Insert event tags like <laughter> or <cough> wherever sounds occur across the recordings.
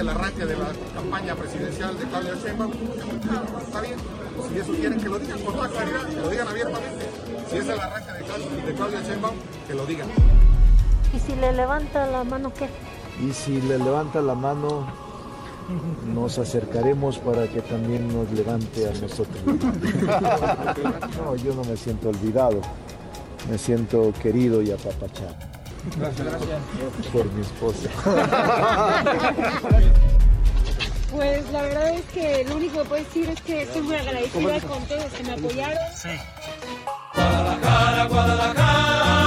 El arranque de la campaña presidencial de Claudia Sheinbaum. Está bien, si eso quieren que lo digan con toda claridad, que lo digan abiertamente. Si es el arranque de Claudia, de Claudia Sheinbaum, que lo digan. ¿Y si le levanta la mano qué? Y si le levanta la mano, nos acercaremos para que también nos levante a nosotros. <laughs> No, yo no me siento olvidado, me siento querido y apapachado. Gracias, gracias. Por mi esposa. Pues la verdad es que lo único que puedo decir es que estoy muy agradecida con todos los que me apoyaron. Guadalajara, Guadalajara,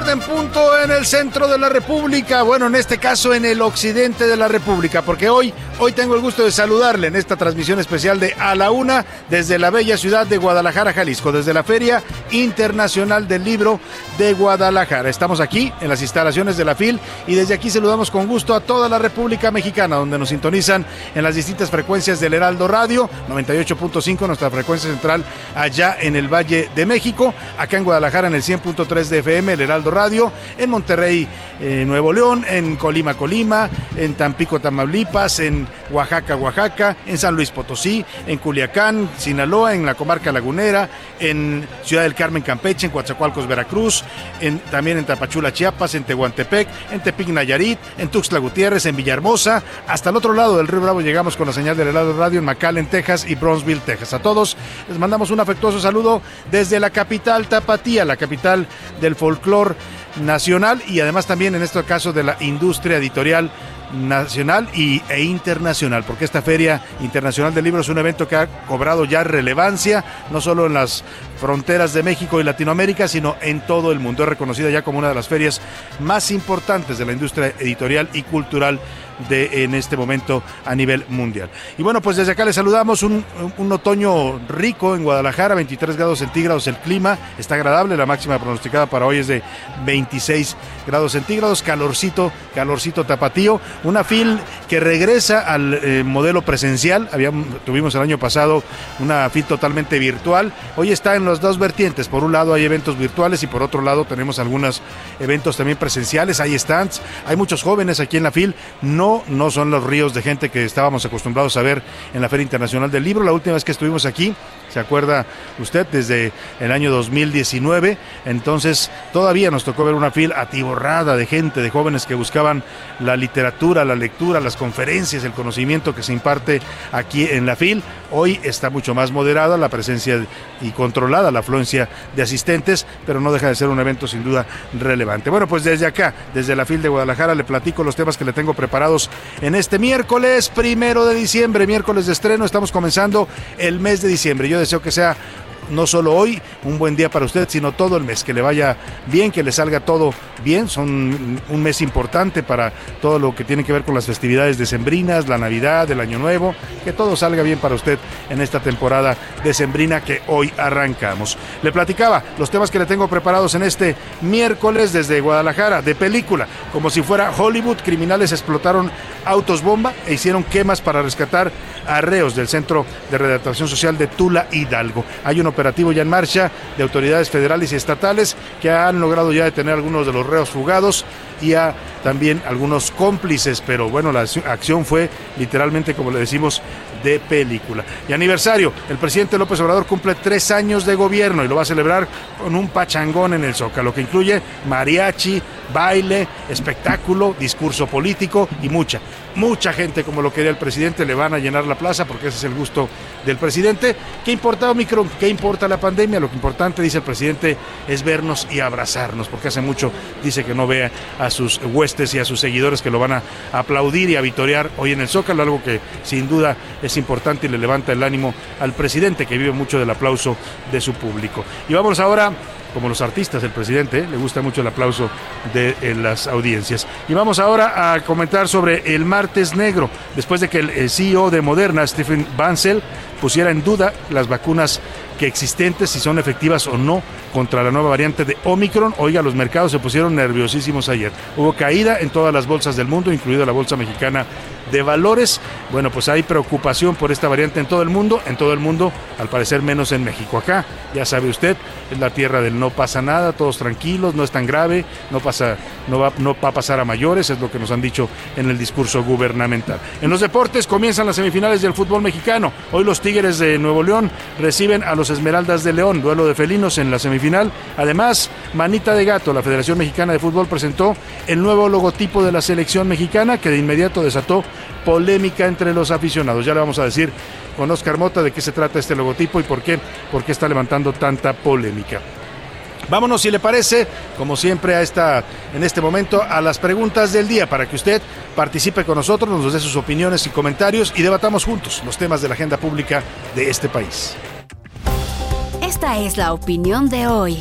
tarde en punto en el centro de la República, bueno, en este caso en el occidente de la República, porque hoy, hoy tengo el gusto de saludarle en esta transmisión especial de A la Una desde la bella ciudad de Guadalajara, Jalisco, desde la Feria Internacional del Libro de Guadalajara. Estamos aquí en las instalaciones de la FIL y desde aquí saludamos con gusto a toda la República Mexicana, donde nos sintonizan en las distintas frecuencias del Heraldo Radio, 98.5, nuestra frecuencia central allá en el Valle de México, acá en Guadalajara en el 100.3 de FM, el Heraldo Radio, en Monterrey, eh, Nuevo León, en Colima, Colima, en Tampico, Tamaulipas, en Oaxaca, Oaxaca, en San Luis Potosí, en Culiacán, Sinaloa, en la comarca lagunera, en Ciudad del Carmen, Campeche, en Coatzacoalcos, Veracruz, en, también en Tapachula, Chiapas, en Tehuantepec, en Tepic, Nayarit, en Tuxtla Gutiérrez, en Villahermosa, hasta el otro lado del Río Bravo llegamos con la señal del Heraldo Radio en McAllen, Texas y Bronzeville, Texas. A todos les mandamos un afectuoso saludo desde la capital Tapatía, la capital del folclor nacional y además también en este caso de la industria editorial nacional y, e internacional, porque esta Feria Internacional del Libro es un evento que ha cobrado ya relevancia, no solo en las fronteras de México y Latinoamérica, sino en todo el mundo. Es reconocida ya como una de las ferias más importantes de la industria editorial y cultural de en este momento a nivel mundial. Y bueno, pues desde acá les saludamos. Un, otoño rico en Guadalajara, 23 grados centígrados. El clima, está agradable, la máxima pronosticada para hoy es de 26 grados centígrados, calorcito, calorcito tapatío, una FIL que regresa al eh, modelo presencial, habíamos, tuvimos el año pasado una FIL totalmente virtual, hoy está en las dos vertientes, por un lado hay eventos virtuales y por otro lado tenemos algunos eventos también presenciales, hay stands, hay muchos jóvenes aquí en la FIL, no, no son los ríos de gente que estábamos acostumbrados a ver en la Feria Internacional del Libro, la última vez que estuvimos aquí, se acuerda usted, desde el año 2019, entonces todavía nos tocó ver una FIL atiborrada de gente, de jóvenes que buscaban la literatura, la lectura, las conferencias, el conocimiento que se imparte aquí en la FIL. Hoy está mucho más moderada la presencia y controlada la afluencia de asistentes, pero no deja de ser un evento sin duda relevante. Bueno, pues desde acá, desde la FIL de Guadalajara, le platico los temas que le tengo preparados en este miércoles primero de diciembre, miércoles de estreno. Estamos comenzando el mes de diciembre. Yo deseo que sea no solo hoy, un buen día para usted, sino todo el mes, que le vaya bien, que le salga todo bien. Son un mes importante para todo lo que tiene que ver con las festividades decembrinas, la Navidad, el Año Nuevo, que todo salga bien para usted en esta temporada decembrina que hoy arrancamos. Le platicaba los temas que le tengo preparados en este miércoles desde Guadalajara, de película, como si fuera Hollywood, criminales explotaron autos bomba e hicieron quemas para rescatar arreos del Centro de Redactación Social de Tula Hidalgo. Hay operativo ya en marcha de autoridades federales y estatales que han logrado ya detener algunos de los reos fugados y a también algunos cómplices, pero bueno, la acción fue literalmente, como le decimos, de película. Y aniversario, el presidente López Obrador cumple tres años de gobierno y lo va a celebrar con un pachangón en el Zócalo, que incluye mariachi, baile, espectáculo, discurso político y mucha, mucha gente como lo quería el presidente, le van a llenar la plaza porque ese es el gusto del presidente. ¿Qué importa Omicron? ¿Qué importa la pandemia? Lo importante, dice el presidente, es vernos y abrazarnos, porque hace mucho dice que no vea a sus huestes y a sus seguidores que lo van a aplaudir y a vitorear hoy en el Zócalo, algo que sin duda es importante y le levanta el ánimo al presidente que vive mucho del aplauso de su público. Y vamos ahora como los artistas, el presidente, le gusta mucho el aplauso de las audiencias. Y vamos ahora a comentar sobre el martes negro, después de que el CEO de Moderna, Stephen Bancel, pusiera en duda las vacunas que existentes, si son efectivas o no contra la nueva variante de Omicron. Oiga, los mercados se pusieron nerviosísimos ayer. Hubo caída en todas las bolsas del mundo, incluida la bolsa mexicana de valores. Bueno, pues hay preocupación por esta variante en todo el mundo, en todo el mundo, al parecer menos en México. Acá, ya sabe usted, es la tierra del no pasa nada, todos tranquilos, no es tan grave, no pasa, no va, no va a pasar a mayores, es lo que nos han dicho en el discurso gubernamental. En los deportes comienzan las semifinales del fútbol mexicano. Hoy los Tigres de Nuevo León reciben a los Esmeraldas de León, duelo de felinos en la semifinal. Además, Manita de Gato, la Federación Mexicana de Fútbol presentó el nuevo logotipo de la selección mexicana que de inmediato desató polémica entre los aficionados. Ya le vamos a decir con Oscar Mota de qué se trata este logotipo y por qué, por qué está levantando tanta polémica. Vámonos, si le parece, como siempre, a esta, en este momento, a las preguntas del día para que usted participe con nosotros, nos dé sus opiniones y comentarios y debatamos juntos los temas de la agenda pública de este país. Esta es la opinión de hoy.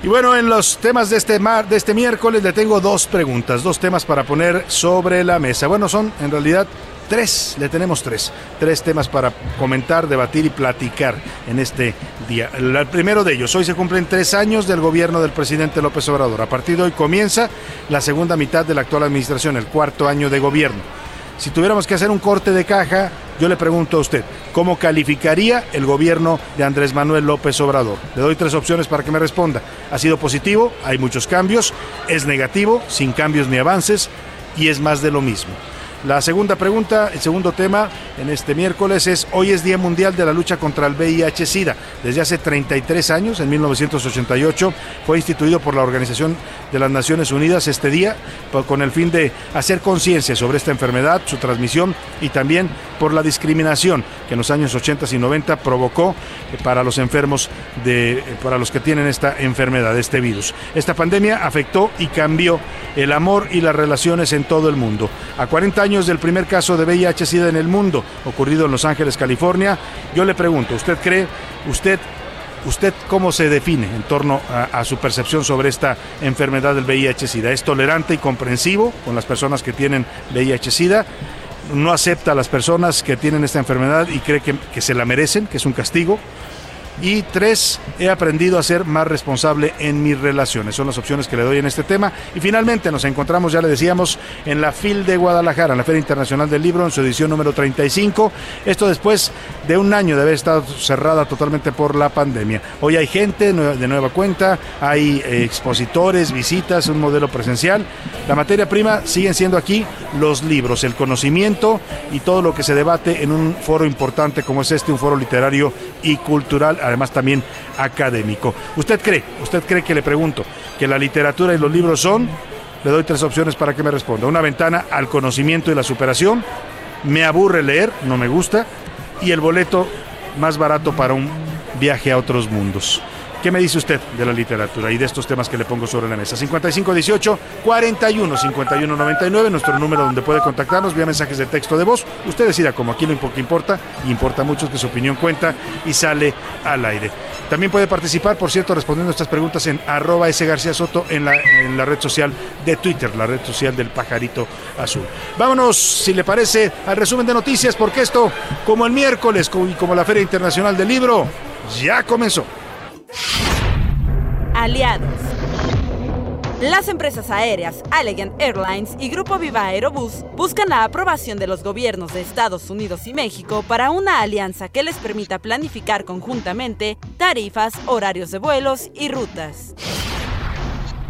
Y bueno, en los temas de este, mar, de este miércoles le tengo dos preguntas, dos temas para poner sobre la mesa. Bueno, son en realidad tres, le tenemos tres, tres temas para comentar, debatir y platicar en este día. El primero de ellos, hoy se cumplen tres años del gobierno del presidente López Obrador. A partir de hoy comienza la segunda mitad de la actual administración, el cuarto año de gobierno. Si tuviéramos que hacer un corte de caja, yo le pregunto a usted, ¿cómo calificaría el gobierno de Andrés Manuel López Obrador? Le doy tres opciones para que me responda. ¿Ha sido positivo? ¿Hay muchos cambios? ¿Es negativo? ¿Sin cambios ni avances? ¿Y es más de lo mismo? La segunda pregunta, el segundo tema en este miércoles es, hoy es Día Mundial de la Lucha contra el VIH-Sida. Desde hace 33 años, en 1988, fue instituido por la Organización de las Naciones Unidas este día con el fin de hacer conciencia sobre esta enfermedad, su transmisión y también por la discriminación que en los años 80 y 90 provocó eh, para los enfermos, de, eh, para los que tienen esta enfermedad, este virus. Esta pandemia afectó y cambió el amor y las relaciones en todo el mundo. A 40 años del primer caso de VIH-Sida en el mundo, ocurrido en Los Ángeles, California, yo le pregunto, ¿usted cree, usted ¿Usted cómo se define en torno a, a, su percepción sobre esta enfermedad del VIH-Sida? ¿Es tolerante y comprensivo con las personas que tienen VIH-Sida? ¿No acepta a las personas que tienen esta enfermedad y cree que, que se la merecen, que es un castigo? Y tres, he aprendido a ser más responsable en mis relaciones. Son las opciones que le doy en este tema. Y finalmente nos encontramos, ya le decíamos, en la FIL de Guadalajara, en la Feria Internacional del Libro, en su edición número 35. Esto después de un año de haber estado cerrada totalmente por la pandemia. Hoy hay gente de nueva cuenta, hay eh, expositores, visitas, un modelo presencial. La materia prima siguen siendo aquí los libros, el conocimiento y todo lo que se debate en un foro importante como es este, un foro literario y cultural además también académico. ¿Usted cree, usted cree que le pregunto, que la literatura y los libros son, le doy tres opciones para que me responda, una ventana al conocimiento y la superación, me aburre leer, no me gusta, y el boleto más barato para un viaje a otros mundos. ¿Qué me dice usted de la literatura y de estos temas que le pongo sobre la mesa? 5518 41 51 99, nuestro número donde puede contactarnos vía mensajes de texto de voz. Usted decida como aquí lo que importa, importa mucho que su opinión cuenta y sale al aire. También puede participar, por cierto, respondiendo estas preguntas en arroba S. Soto en la red social de Twitter, la red social del pajarito azul. Vámonos, si le parece, al resumen de noticias, porque esto, como el miércoles y como la Feria Internacional del Libro, ya comenzó. Aliados. Las empresas aéreas Allegiant Airlines y Grupo Viva Aerobús buscan la aprobación de los gobiernos de Estados Unidos y México para una alianza que les permita planificar conjuntamente tarifas, horarios de vuelos y rutas.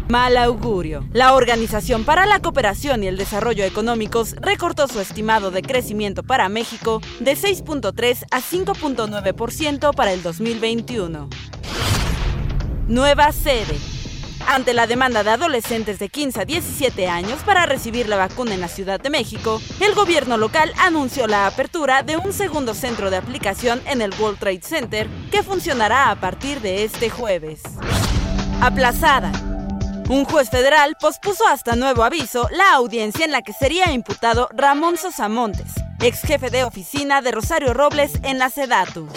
Mal augurio. La Organización para la Cooperación y el Desarrollo Económicos recortó su estimado de crecimiento para México de 6.3 a 5.9% para el 2021. Nueva sede. Ante la demanda de adolescentes de 15 a 17 años para recibir la vacuna en la Ciudad de México, el gobierno local anunció la apertura de un segundo centro de aplicación en el World Trade Center que funcionará a partir de este jueves. Aplazada. Un juez federal pospuso hasta nuevo aviso la audiencia en la que sería imputado Ramón Sosamontes, ex jefe de oficina de Rosario Robles en la Sedatu.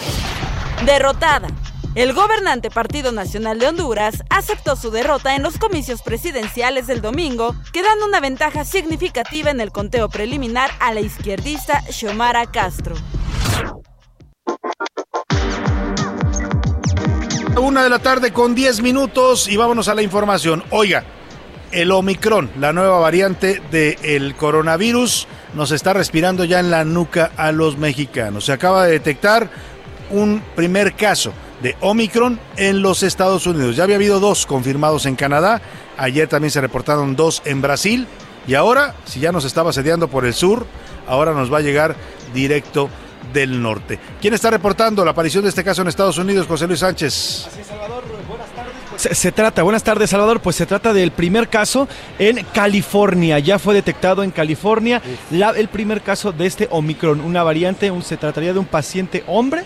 Derrotada. El gobernante Partido Nacional de Honduras aceptó su derrota en los comicios presidenciales del domingo, quedando una ventaja significativa en el conteo preliminar a la izquierdista Xiomara Castro. Una de la tarde con 10 minutos y vámonos a la información. Oiga, el Omicron, la nueva variante del coronavirus, nos está respirando ya en la nuca a los mexicanos. Se acaba de detectar un primer caso de Omicron en los Estados Unidos. Ya había habido dos confirmados en Canadá, ayer también se reportaron dos en Brasil y ahora, si ya nos estaba sediando por el sur, ahora nos va a llegar directo del norte. ¿Quién está reportando la aparición de este caso en Estados Unidos, José Luis Sánchez? Así Salvador, buenas tardes. Se, se, trata, buenas tardes Salvador, pues se trata del primer caso en California, ya fue detectado en California la, el primer caso de este Omicron, una variante, un, se trataría de un paciente hombre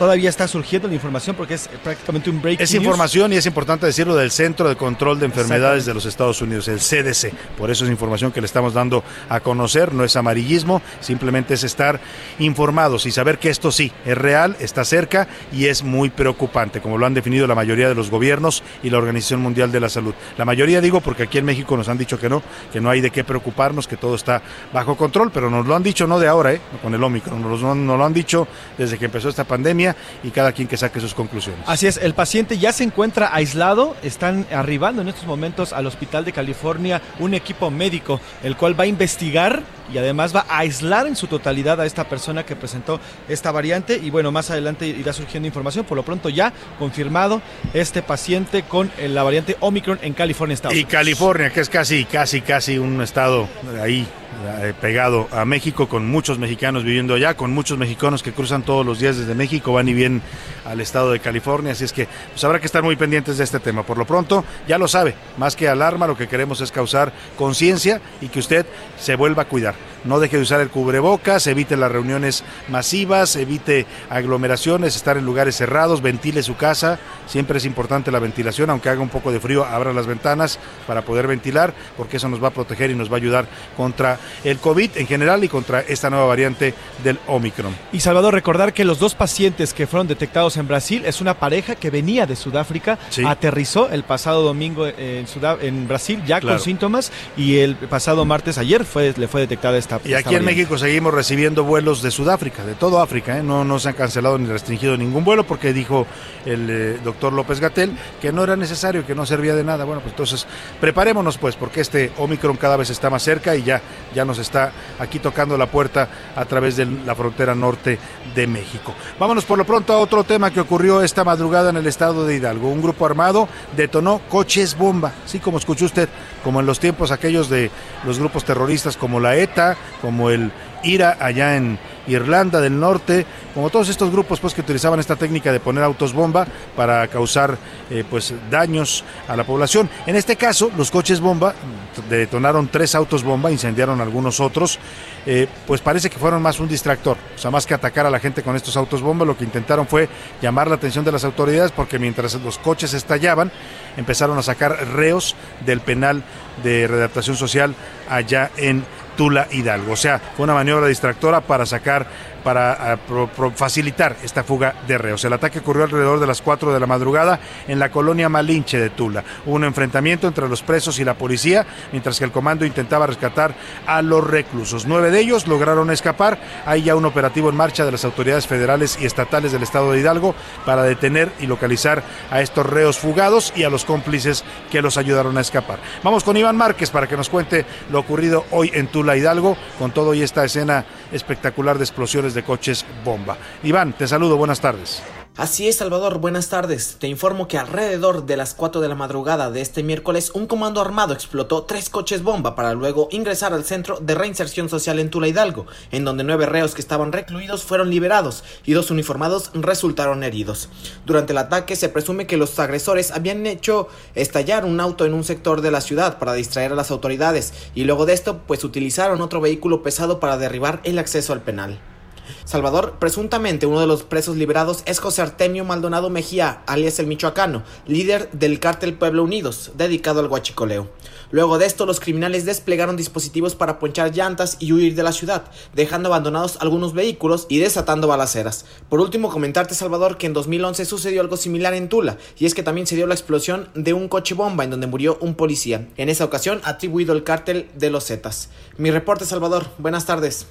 todavía está surgiendo la información porque es prácticamente un break. Es news. información y es importante decirlo del Centro de Control de Enfermedades de los Estados Unidos, el CDC. Por eso es información que le estamos dando a conocer, no es amarillismo, simplemente es estar informados y saber que esto sí es real, está cerca y es muy preocupante, como lo han definido la mayoría de los gobiernos y la Organización Mundial de la Salud. La mayoría digo porque aquí en México nos han dicho que no, que no hay de qué preocuparnos, que todo está bajo control, pero nos lo han dicho no de ahora, ¿eh? con el Omicron, nos, nos lo han dicho desde que empezó esta pandemia y cada quien que saque sus conclusiones. Así es, el paciente ya se encuentra aislado, están arribando en estos momentos al Hospital de California un equipo médico, el cual va a investigar y además va a aislar en su totalidad a esta persona que presentó esta variante y bueno, más adelante irá surgiendo información, por lo pronto ya confirmado este paciente con la variante Omicron en California, Estados Y California, que es casi, casi, casi un estado ahí eh, pegado a México, con muchos mexicanos viviendo allá, con muchos mexicanos que cruzan todos los días desde México, van y vienen al estado de California, así es que pues habrá que estar muy pendientes de este tema. Por lo pronto, ya lo sabe, más que alarma, lo que queremos es causar conciencia y que usted se vuelva a cuidar. No deje de usar el cubrebocas, evite las reuniones masivas, evite aglomeraciones, estar en lugares cerrados, ventile su casa. Siempre es importante la ventilación, aunque haga un poco de frío, abra las ventanas para poder ventilar, porque eso nos va a proteger y nos va a ayudar contra el COVID en general y contra esta nueva variante del Omicron. Y Salvador, recordar que los dos pacientes que fueron detectados en Brasil es una pareja que venía de Sudáfrica, sí. aterrizó el pasado domingo en, Brasil ya claro. con síntomas y el pasado martes ayer fue, le fue detectada esta y aquí en México seguimos recibiendo vuelos de Sudáfrica, de todo África. ¿eh? No, no se han cancelado ni restringido ningún vuelo porque dijo el eh, doctor López Gatel que no era necesario, que no servía de nada. Bueno, pues entonces preparémonos pues porque este Omicron cada vez está más cerca y ya, ya nos está aquí tocando la puerta a través de la frontera norte de México. Vámonos por lo pronto a otro tema que ocurrió esta madrugada en el estado de Hidalgo. Un grupo armado detonó coches bomba, así como escuchó usted, como en los tiempos aquellos de los grupos terroristas como la ETA, como el IRA allá en Irlanda del Norte, como todos estos grupos pues que utilizaban esta técnica de poner autos bomba para causar eh, pues daños a la población. En este caso, los coches bomba detonaron tres autos bomba, incendiaron algunos otros, eh, pues parece que fueron más un distractor, o sea, más que atacar a la gente con estos autos bomba, lo que intentaron fue llamar la atención de las autoridades porque mientras los coches estallaban, empezaron a sacar reos del penal de redactación social allá en Tula Hidalgo. O sea, fue una maniobra distractora para sacar para facilitar esta fuga de reos. El ataque ocurrió alrededor de las 4 de la madrugada en la colonia Malinche de Tula. Hubo un enfrentamiento entre los presos y la policía, mientras que el comando intentaba rescatar a los reclusos. Nueve de ellos lograron escapar. Hay ya un operativo en marcha de las autoridades federales y estatales del estado de Hidalgo para detener y localizar a estos reos fugados y a los cómplices que los ayudaron a escapar. Vamos con Iván Márquez para que nos cuente lo ocurrido hoy en Tula Hidalgo, con todo y esta escena espectacular de explosiones de coches bomba. Iván, te saludo, buenas tardes. Así es, Salvador, buenas tardes. Te informo que alrededor de las 4 de la madrugada de este miércoles, un comando armado explotó tres coches bomba para luego ingresar al centro de reinserción social en Tula Hidalgo, en donde nueve reos que estaban recluidos fueron liberados y dos uniformados resultaron heridos. Durante el ataque se presume que los agresores habían hecho estallar un auto en un sector de la ciudad para distraer a las autoridades y luego de esto pues utilizaron otro vehículo pesado para derribar el acceso al penal. Salvador, presuntamente uno de los presos liberados es José Artemio Maldonado Mejía, alias el Michoacano, líder del cártel Pueblo Unidos, dedicado al guachicoleo. Luego de esto, los criminales desplegaron dispositivos para ponchar llantas y huir de la ciudad, dejando abandonados algunos vehículos y desatando balaceras. Por último, comentarte, Salvador, que en 2011 sucedió algo similar en Tula, y es que también se dio la explosión de un coche bomba en donde murió un policía, en esa ocasión atribuido al cártel de los Zetas. Mi reporte, Salvador. Buenas tardes.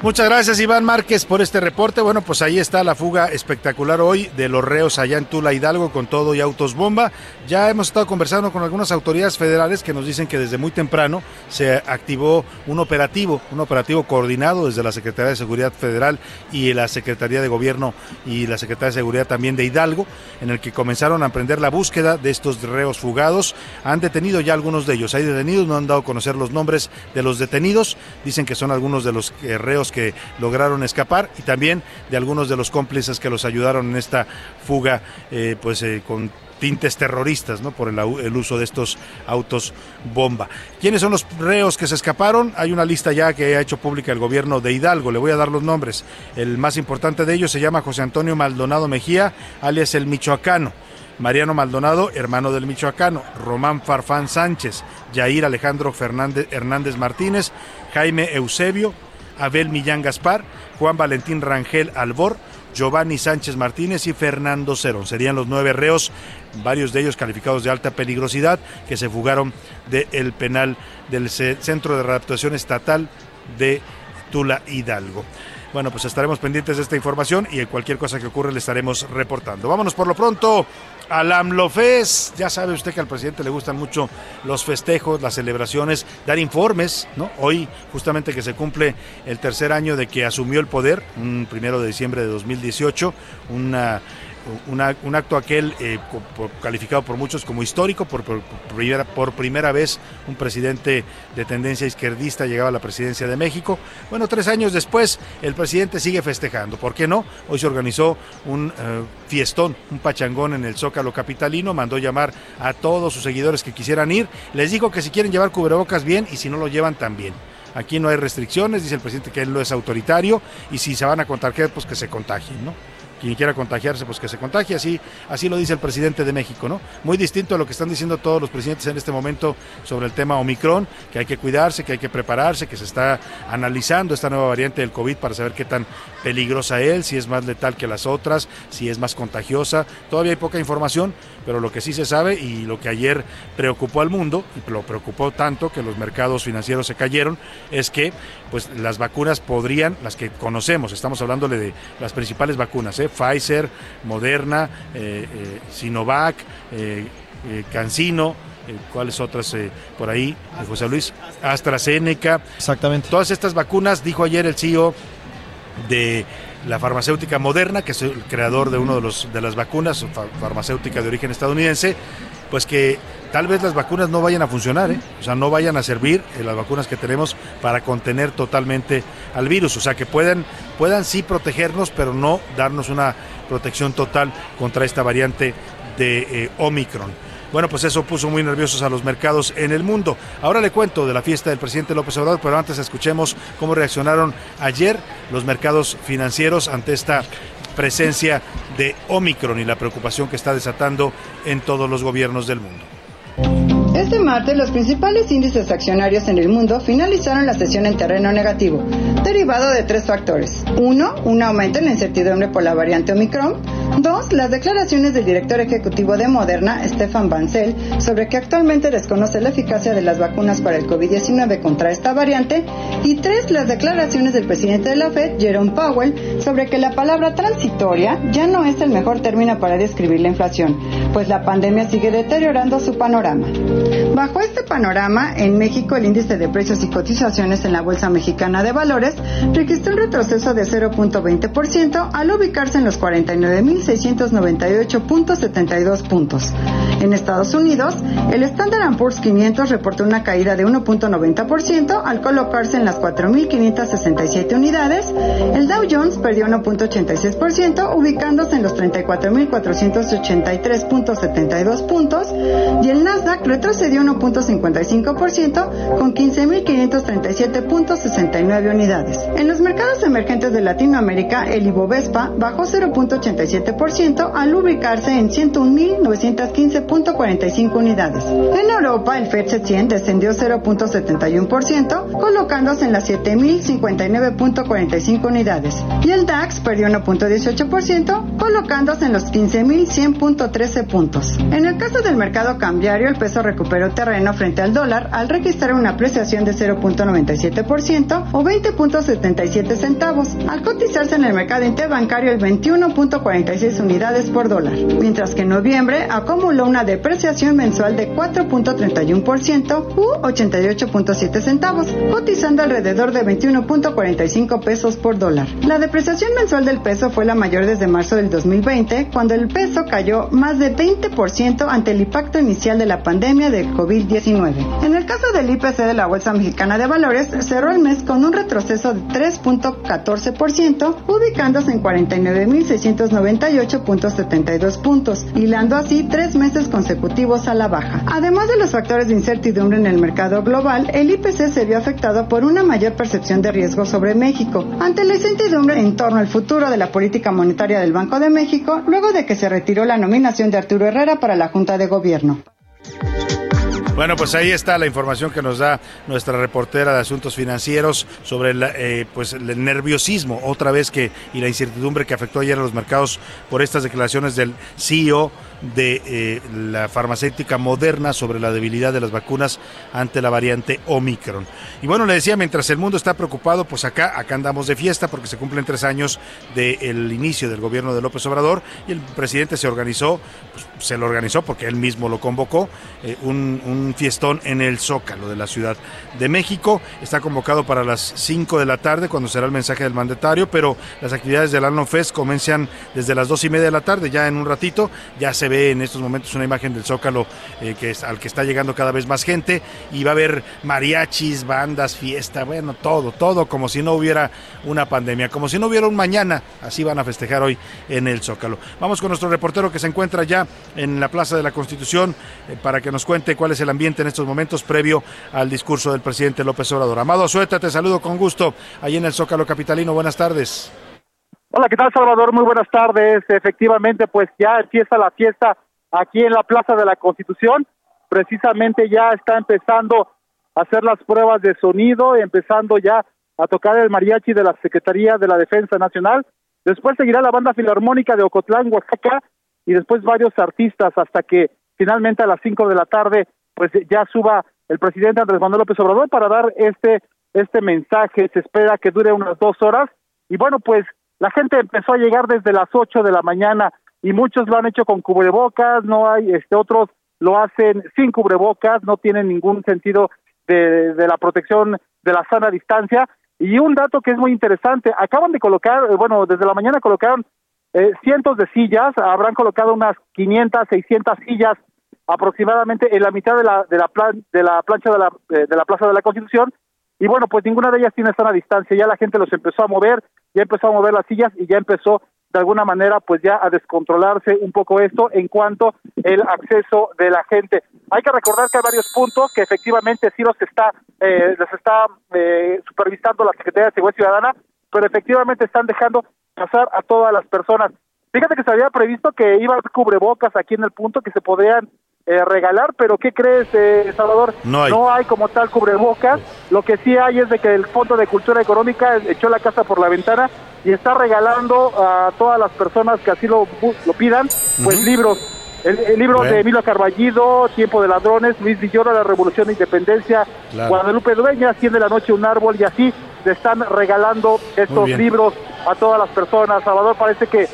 Muchas gracias Iván Márquez por este reporte. Bueno, pues ahí está la fuga espectacular hoy de los reos allá en Tula Hidalgo con todo y autos bomba. Ya hemos estado conversando con algunas autoridades federales que nos dicen que desde muy temprano se activó un operativo, un operativo coordinado desde la Secretaría de Seguridad Federal y la Secretaría de Gobierno y la Secretaría de Seguridad también de Hidalgo, en el que comenzaron a emprender la búsqueda de estos reos fugados. Han detenido ya algunos de ellos. Hay detenidos, no han dado a conocer los nombres de los detenidos. Dicen que son algunos de los eh, reos que lograron escapar y también de algunos de los cómplices que los ayudaron en esta fuga eh, pues eh, con tintes terroristas, ¿no? Por el, uso de estos autos bomba. ¿Quiénes son los reos que se escaparon? Hay una lista ya que ha hecho pública el gobierno de Hidalgo. Le voy a dar los nombres. El más importante de ellos se llama José Antonio Maldonado Mejía, alias el Michoacano. Mariano Maldonado, hermano del Michoacano, Román Farfán Sánchez, Yair Alejandro Fernández, Hernández Martínez, Jaime Eusebio, Abel Millán Gaspar, Juan Valentín Rangel Albor, Giovanni Sánchez Martínez y Fernando Cerón. Serían los nueve reos, varios de ellos calificados de alta peligrosidad, que se fugaron del penal del Centro de Readaptación Estatal de Tula Hidalgo. Bueno, pues estaremos pendientes de esta información y en cualquier cosa que ocurra le estaremos reportando. Vámonos por lo pronto al AMLOFES. Ya sabe usted que al presidente le gustan mucho los festejos, las celebraciones, dar informes, ¿no? Hoy, justamente que se cumple el tercer año de que asumió el poder, un primero de diciembre de 2018, una un acto aquel eh, calificado por muchos como histórico, por, primera, por primera vez un presidente de tendencia izquierdista llegaba a la presidencia de México. Bueno, tres años después el presidente sigue festejando, ¿por qué no? Hoy se organizó un eh, fiestón, un pachangón en el Zócalo Capitalino, mandó llamar a todos sus seguidores que quisieran ir, les dijo que si quieren llevar cubrebocas bien y si no lo llevan también. Aquí no hay restricciones, dice el presidente que él no es autoritario y si se van a contagiar, pues que se contagien, ¿no? Quien quiera contagiarse, pues que se contagie, así, así lo dice el presidente de México, ¿no? Muy distinto a lo que están diciendo todos los presidentes en este momento sobre el tema Omicron, que hay que cuidarse, que hay que prepararse, que se está analizando esta nueva variante del COVID para saber qué tan peligrosa es, si es más letal que las otras, si es más contagiosa. Todavía hay poca información, pero lo que sí se sabe y lo que ayer preocupó al mundo, y lo preocupó tanto que los mercados financieros se cayeron, es que pues las vacunas podrían, las que conocemos, estamos hablándole de las principales vacunas, ¿eh? Pfizer, Moderna, eh, eh, Sinovac, Cancino, ¿cuáles otras por ahí, José Luis? AstraZeneca. Exactamente. Todas estas vacunas, dijo ayer el CEO de la farmacéutica Moderna, que es el creador de uno de, los, de las vacunas, farmacéutica de origen estadounidense, pues que tal vez las vacunas no vayan a funcionar, ¿eh? o sea, no vayan a servir eh, las vacunas que tenemos para contener totalmente al virus, o sea, que puedan, puedan sí protegernos, pero no darnos una protección total contra esta variante de eh, Omicron. Bueno, pues eso puso muy nerviosos a los mercados en el mundo. Ahora le cuento de la fiesta del presidente López Obrador, pero antes escuchemos cómo reaccionaron ayer los mercados financieros ante esta presencia de Omicron y la preocupación que está desatando en todos los gobiernos del mundo. Este martes, los principales índices accionarios en el mundo finalizaron la sesión en terreno negativo, derivado de tres factores. Uno, un aumento en la incertidumbre por la variante Omicron. Dos, las declaraciones del director ejecutivo de Moderna, Stefan Bancel, sobre que actualmente desconoce la eficacia de las vacunas para el COVID-19 contra esta variante. Y tres, las declaraciones del presidente de la Fed, Jerome Powell, sobre que la palabra transitoria ya no es el mejor término para describir la inflación, pues la pandemia sigue deteriorando su panorama. Bajo este panorama, en México el índice de precios y cotizaciones en la Bolsa Mexicana de Valores registró un retroceso de 0.20% al ubicarse en los 49.698.72 puntos. En Estados Unidos, el Standard Poor's 500 reportó una caída de 1.90% al colocarse en las 4.567 unidades. El Dow Jones perdió 1.86% ubicándose en los 34.483.72 puntos y el Nasdaq retrocedió 1.55% con 15.537.69 unidades. En los mercados emergentes de Latinoamérica, el Ibovespa bajó 0.87% al ubicarse en 101.915.45 unidades. En Europa, el FTSE 100 descendió 0.71%, colocándose en las 7.059.45 unidades. Y el DAX perdió 1.18%, colocándose en los 15.100.13 puntos. En el caso del mercado cambiario, el peso recuperó terreno frente al dólar al registrar una apreciación de 0.97% o 20.77 centavos, al cotizarse en el mercado interbancario el 21.46 unidades por dólar, mientras que en noviembre acumuló una depreciación mensual de 4.31% u 88.7 centavos, cotizando alrededor de 21.45 pesos por dólar. La depreciación mensual del peso fue la mayor desde marzo del 2020, cuando el peso cayó más de 20% ante el impacto inicial de la pandemia del COVID-19. En el caso del IPC de la Bolsa Mexicana de Valores, cerró el mes con un retroceso de 3.14%, ubicándose en 49.698.72 puntos, hilando así tres meses consecutivos a la baja. Además de los factores de incertidumbre en el mercado global, el IPC se vio afectado por una mayor percepción de riesgo sobre México, ante la incertidumbre en torno al futuro de la política monetaria del Banco de México, luego de que se retiró la nominación de Arturo Herrera para la Junta de Gobierno. Bueno, pues ahí está la información que nos da nuestra reportera de Asuntos Financieros sobre eh, pues el nerviosismo otra vez que y la incertidumbre que afectó ayer a los mercados por estas declaraciones del CEO de eh, la farmacéutica moderna sobre la debilidad de las vacunas ante la variante Omicron. Y bueno, le decía, mientras el mundo está preocupado, pues acá, acá andamos de fiesta porque se cumplen tres años del inicio del gobierno de López Obrador y el presidente se organizó, pues, se lo organizó porque él mismo lo convocó, eh, un, fiestón en el Zócalo de la Ciudad de México. Está convocado para las 5 de la tarde cuando será el mensaje del mandatario, pero las actividades del Alno Fest comienzan desde las dos y media de la tarde, ya en un ratito, ya se ve en estos momentos una imagen del Zócalo eh, que al que está llegando cada vez más gente y va a haber mariachis, bandas, fiesta, bueno, todo, todo como si no hubiera una pandemia, como si no hubiera un mañana, así van a festejar hoy en el Zócalo. Vamos con nuestro reportero que se encuentra ya en la Plaza de la Constitución eh, para que nos cuente cuál es el ambiente en estos momentos previo al discurso del presidente López Obrador. Amado Sueta, te saludo con gusto ahí en el Zócalo Capitalino. Buenas tardes. Hola, ¿qué tal Salvador? Muy buenas tardes. Efectivamente, pues ya empieza la fiesta aquí en la Plaza de la Constitución. Precisamente ya está empezando a hacer las pruebas de sonido, empezando ya a tocar el mariachi de la Secretaría de la Defensa Nacional. Después seguirá la banda filarmónica de Ocotlán, Oaxaca, y después varios artistas hasta que finalmente a las cinco de la tarde pues ya suba el presidente Andrés Manuel López Obrador para dar este este mensaje. Se espera que dure unas dos horas y bueno pues la gente empezó a llegar desde las ocho de la mañana y muchos lo han hecho con cubrebocas, no hay este otros lo hacen sin cubrebocas, no tienen ningún sentido de, de la protección de la sana distancia. Y un dato que es muy interesante, acaban de colocar, eh, bueno, desde la mañana colocaron eh, cientos de sillas, habrán colocado unas 500, 600 sillas aproximadamente en la mitad de la de la, plan, de la plancha de la, eh, de la Plaza de la Constitución y bueno, pues ninguna de ellas tiene sana distancia, ya la gente los empezó a mover, ya empezó a mover las sillas y ya empezó de alguna manera pues ya a descontrolarse un poco esto en cuanto el acceso de la gente. Hay que recordar que hay varios puntos que efectivamente sí los está eh, los está eh, supervisando la Secretaría de Seguridad Ciudadana, pero efectivamente están dejando pasar a todas las personas. Fíjate que se había previsto que iba a cubrebocas aquí en el punto que se podrían eh, regalar, pero ¿qué crees, eh, Salvador? No hay. no hay como tal cubrebocas. Lo que sí hay es de que el Fondo de Cultura Económica echó la casa por la ventana y está regalando a todas las personas que así lo, lo pidan, pues libros. El, el libro Bueno. de Emilio Carballido, Tiempo de Ladrones, Luis Villoro, La Revolución de Independencia, Claro. Guadalupe Dueña, Cien de la Noche, un árbol, y así le están regalando estos libros a todas las personas. Salvador, parece que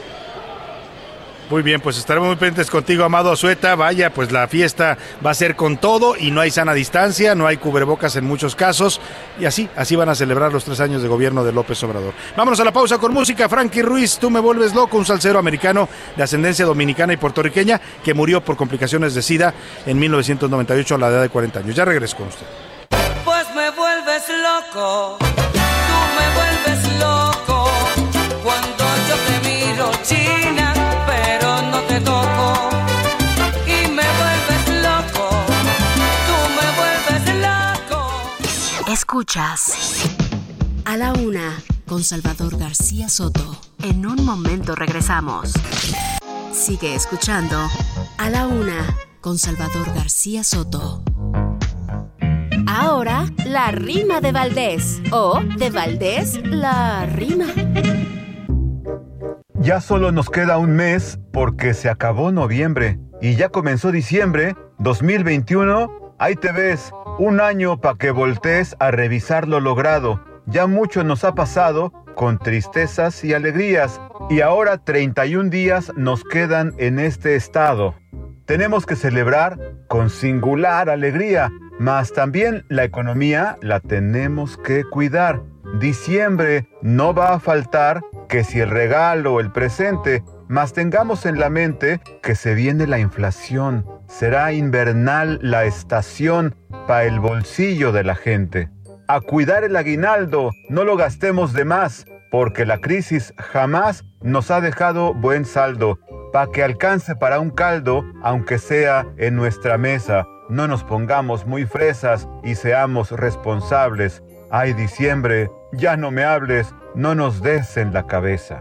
Muy bien, pues estaremos muy pendientes contigo, Amado Azueta. Vaya, pues la fiesta va a ser con todo y no hay sana distancia, no hay cubrebocas en muchos casos. Y así, así van a celebrar los tres años de gobierno de López Obrador. Vámonos a la pausa con música. Frankie Ruiz, tú me vuelves loco, un salsero americano de ascendencia dominicana y puertorriqueña que murió por complicaciones de SIDA en 1998 a la edad de 40 años. Ya regreso con usted. Pues me vuelves loco, Escuchas a la una con Salvador García Soto. En un momento regresamos. Sigue escuchando a la una con Salvador García Soto. Ahora, la rima de Valdés. O de Valdés, la rima. Ya solo nos queda un mes porque se acabó noviembre y ya comenzó diciembre 2021. Ahí te ves, un año para que voltees a revisar lo logrado. Ya mucho nos ha pasado con tristezas y alegrías y ahora 31 días nos quedan en este estado. Tenemos que celebrar con singular alegría, mas también la economía la tenemos que cuidar. Diciembre no va a faltar que si el regalo o el presente, mas tengamos en la mente que se viene la inflación. Será invernal la estación para el bolsillo de la gente. A cuidar el aguinaldo, no lo gastemos de más, porque la crisis jamás nos ha dejado buen saldo. Pa' que alcance para un caldo, aunque sea en nuestra mesa. No nos pongamos muy fresas y seamos responsables. Ay, diciembre, ya no me hables, no nos des en la cabeza.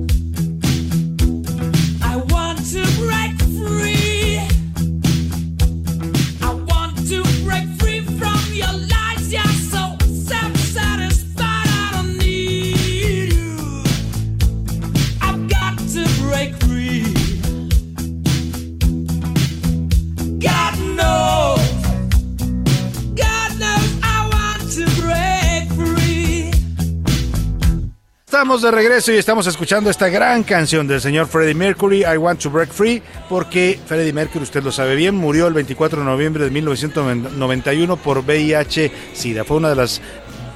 Estamos de regreso y estamos escuchando esta gran canción del señor Freddie Mercury, I Want to Break Free, porque Freddie Mercury, usted lo sabe bien, murió el 24 de noviembre de 1991 por VIH-Sida. Fue una de las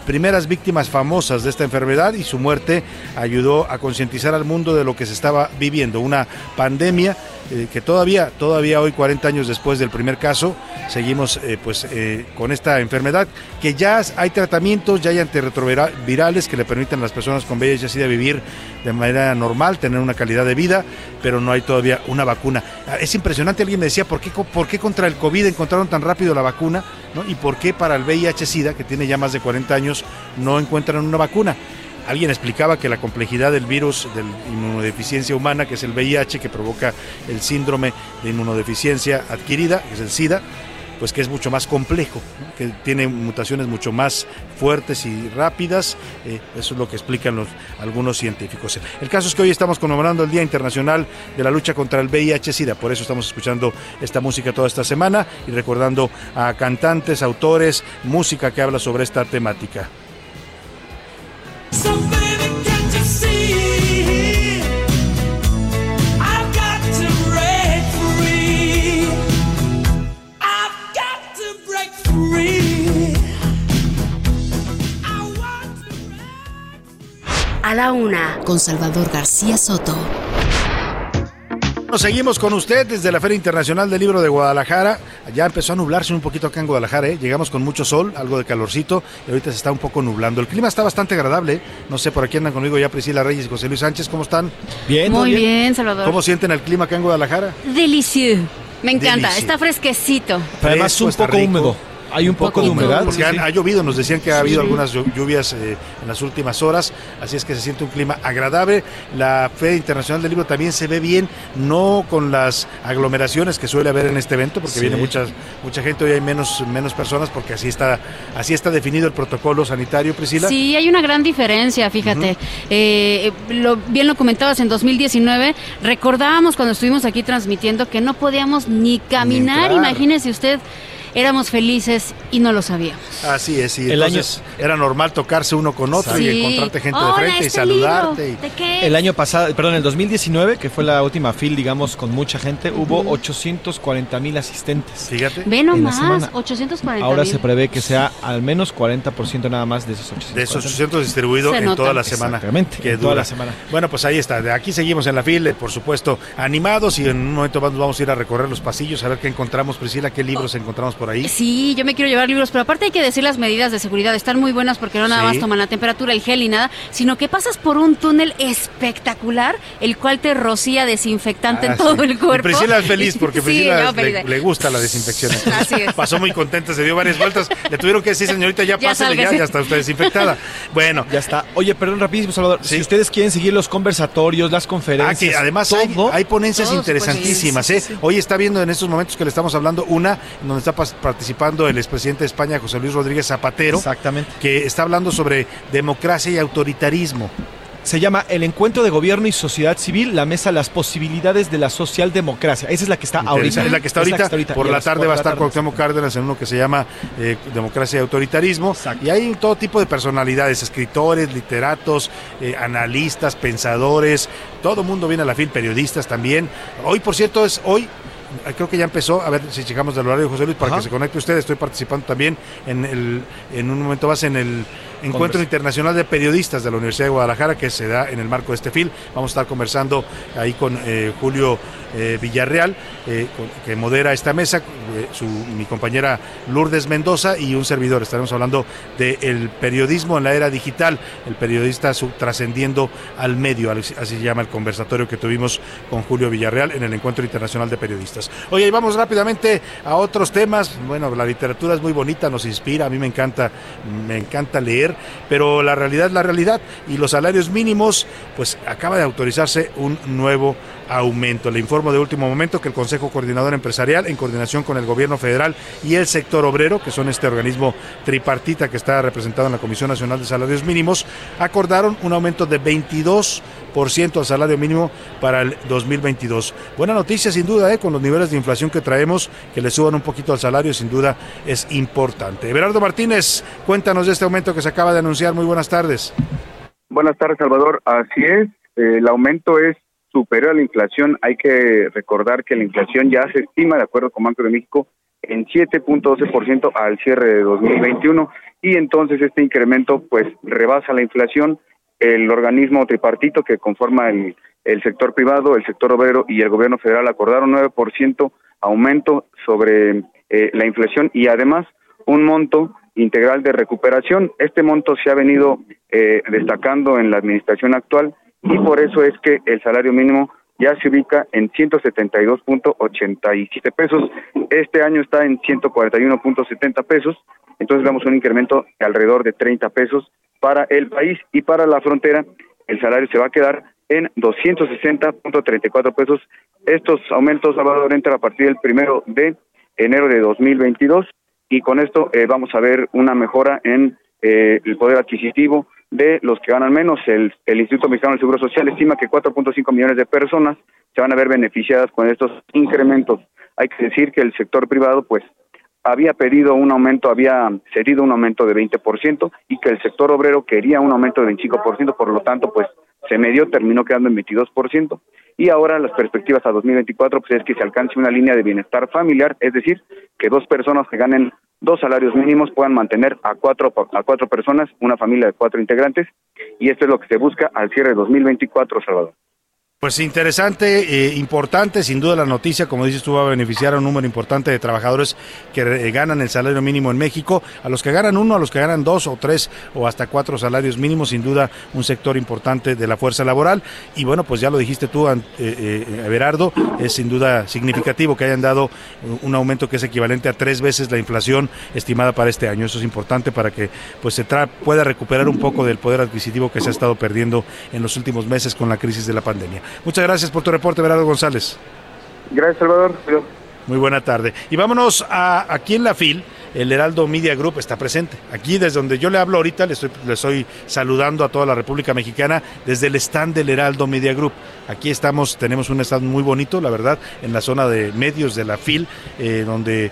primeras víctimas famosas de esta enfermedad y su muerte ayudó a concientizar al mundo de lo que se estaba viviendo, una pandemia eh, que todavía, todavía hoy 40 años después del primer caso, seguimos eh, pues eh, con esta enfermedad que ya hay tratamientos, ya hay antirretrovirales que le permiten a las personas con VIH-Sida vivir de manera normal, tener una calidad de vida, pero no hay todavía una vacuna. Ah, Es impresionante, alguien me decía, ¿por qué, por qué contra el COVID encontraron tan rápido la vacuna? ¿Y por qué para el VIH-Sida, que tiene ya más de 40 años, no encuentran una vacuna? Alguien explicaba que la complejidad del virus de inmunodeficiencia humana, que es el VIH, que provoca el síndrome de inmunodeficiencia adquirida, que es el SIDA, pues que es mucho más complejo, que tiene mutaciones mucho más fuertes y rápidas. eh, eso es lo que explican los, algunos científicos. El caso es que hoy estamos conmemorando el Día Internacional de la Lucha contra el VIH-Sida, por eso estamos escuchando esta música toda esta semana y recordando a cantantes, autores, música que habla sobre esta temática. Una, con Salvador García Soto. Nos seguimos con usted desde la Feria Internacional del Libro de Guadalajara. Ya empezó a nublarse un poquito acá en Guadalajara, ¿eh? llegamos con mucho sol, algo de calorcito y ahorita se está un poco nublando. El clima está bastante agradable. ¿eh? No sé, por aquí andan conmigo ya Priscila Reyes y José Luis Sánchez, ¿cómo están? Bien, Muy bien, Salvador. ¿Cómo sienten el clima acá en Guadalajara? Delicioso. Me encanta, está fresquecito. Pero además Fresco, un poco húmedo. Hay un poco de humedad. Porque sí, han- ha llovido, nos decían que ha habido Sí. algunas llu- lluvias eh, en las últimas horas, así es que se siente un clima agradable. La Feria Internacional del Libro también se ve bien, no con las aglomeraciones que suele haber en este evento, porque Sí. viene mucha, mucha gente, hoy hay menos, menos personas, porque así está, así está definido el protocolo sanitario, Priscila. Sí, hay una gran diferencia, fíjate. Eh, lo, bien lo comentabas en 2019, recordábamos cuando estuvimos aquí transmitiendo que no podíamos ni caminar, imagínese usted, éramos felices y no lo sabíamos. Así es, y El entonces era normal tocarse uno con otro y encontrarte gente de frente y este saludarte. y- ¿De qué? El año pasado, perdón, el 2019, que fue la última fil, digamos, con mucha gente, hubo 840 mil asistentes. Fíjate. Ve nomás, semana. 840 Ahora se prevé que sea al menos 40% nada más de esos 840. De esos 800 distribuidos Se en nota. toda la semana. Exactamente, que en toda dura. la semana. Bueno, pues ahí está. De aquí seguimos en la fila, por supuesto, animados y en un momento más nos vamos a ir a recorrer los pasillos a ver qué encontramos, Priscila, qué libros encontramos por ahí. Sí, yo me quiero llevar libros, pero aparte hay que decir las medidas de seguridad. Están muy buenas porque no nada Sí. más toman la temperatura, el gel y nada, sino que pasas por un túnel espectacular, el cual te rocía desinfectante Ah, en todo sí. el Y cuerpo. Priscila es feliz <laughs> porque Sí, Priscila no, le, gusta la desinfección. <laughs> Así es. Pasó muy contenta, se dio varias vueltas. Le tuvieron que decir, señorita, ya, <laughs> Ya pásale, ya, ya está usted desinfectada. Bueno, Ya está. Oye, perdón, rapidísimo, Salvador. Si ustedes quieren seguir los conversatorios, las Ah, conferencias, que además hay, todo, hay ponencias puede interesantísimas. ¿eh? Sí, sí, sí. Hoy está viendo en estos momentos que le estamos hablando una en donde está participando el expresidente de España, José Luis Rodríguez Zapatero, Exactamente. que está hablando sobre democracia y autoritarismo. Se llama El Encuentro de Gobierno y Sociedad Civil, la mesa Las Posibilidades de la Socialdemocracia. Esa es la que está ahorita. Es la que está ahorita. Por Y a la las tarde va a la estar. Cuauhtémoc Cárdenas en uno que se llama eh, Democracia y Autoritarismo. Exacto. Y hay todo tipo de personalidades, escritores, literatos, eh, analistas, pensadores. Todo el mundo viene a la fil, periodistas también. Hoy, por cierto, es hoy. Eh, Creo que ya empezó, a ver si llegamos del horario, José Luis, para Ajá. que se conecte usted. Estoy participando también en, el, en un momento más en el Encuentro. Internacional de Periodistas de la Universidad de Guadalajara, que se da en el marco de este FIL. Vamos a estar conversando ahí con eh, Julio eh, Villarreal, eh, que modera esta mesa, eh, mi compañera Lourdes Mendoza y un servidor. Estaremos hablando del periodismo en la era digital, el periodista trascendiendo al medio, así se llama el conversatorio que tuvimos con Julio Villarreal en el Encuentro Internacional de Periodistas. Oye, y vamos rápidamente a otros temas. Bueno, la literatura es muy bonita, nos inspira, a mí me encanta, me encanta leer, pero la realidad es la realidad y los salarios mínimos, pues acaba de autorizarse un nuevo aumento. Le informo de último momento que el Consejo Coordinador Empresarial, en coordinación con el Gobierno Federal y el sector obrero, que son este organismo tripartita que está representado en la Comisión Nacional de Salarios Mínimos, acordaron un aumento de 22% al salario mínimo para el 2022. Buena noticia, sin duda, ¿eh? con los niveles de inflación que traemos, que le suban un poquito al salario, sin duda es importante. Everardo Martínez, cuéntanos de este aumento que se acaba de anunciar. Muy buenas tardes. Buenas tardes, Salvador. Así es, el aumento es superior a la inflación. Hay que recordar que la inflación ya se estima, de acuerdo con Banco de México, en 7.12% al cierre de 2021 y entonces este incremento pues rebasa la inflación. El organismo tripartito que conforma el, el sector privado, el sector obrero y el gobierno federal acordaron 9% aumento sobre eh, la inflación y además un monto integral de recuperación. Este monto se ha venido eh, destacando en la administración actual y por eso es que el salario mínimo ya se ubica en 172.87 pesos. Este año está en 141.70 pesos, entonces damos un incremento de alrededor de 30 pesos para el país y para la frontera el salario se va a quedar en 260.34 pesos. Estos aumentos, Salvador, entran a partir del primero de enero de 2022 y con esto eh, vamos a ver una mejora en eh, el poder adquisitivo de los que ganan menos. El, el Instituto Mexicano del Seguro Social estima que 4.5 millones de personas se van a ver beneficiadas con estos incrementos. Hay que decir que el sector privado, pues, había pedido un aumento, había cedido un aumento de 20% y que el sector obrero quería un aumento de 25%, por lo tanto, pues, se medió, terminó quedando en 22%. Y ahora las perspectivas a 2024 pues es que se alcance una línea de bienestar familiar, es decir, que dos personas que ganen dos salarios mínimos puedan mantener a cuatro, a cuatro personas, una familia de cuatro integrantes, y esto es lo que se busca al cierre de 2024, Salvador. Pues interesante, eh, importante, sin duda la noticia, como dices tú, va a beneficiar a un número importante de trabajadores que eh, ganan el salario mínimo en México, a los que ganan uno, a los que ganan dos o tres o hasta cuatro salarios mínimos, sin duda un sector importante de la fuerza laboral. Y bueno, pues ya lo dijiste tú, eh, eh, es sin duda significativo que hayan dado un aumento que es equivalente a tres veces la inflación estimada para este año. Eso es importante para que pues se tra- pueda recuperar un poco del poder adquisitivo que se ha estado perdiendo en los últimos meses con la crisis de la pandemia. Muchas gracias por tu reporte, Everardo González. Gracias, Salvador. Muy buena tarde. Y vámonos a aquí en la FIL. El Heraldo Media Group está presente. Aquí desde donde yo le hablo ahorita, le estoy, le estoy saludando a toda la República Mexicana desde el stand del Heraldo Media Group. Aquí estamos, tenemos un stand muy bonito, la verdad, en la zona de medios de la FIL, eh, donde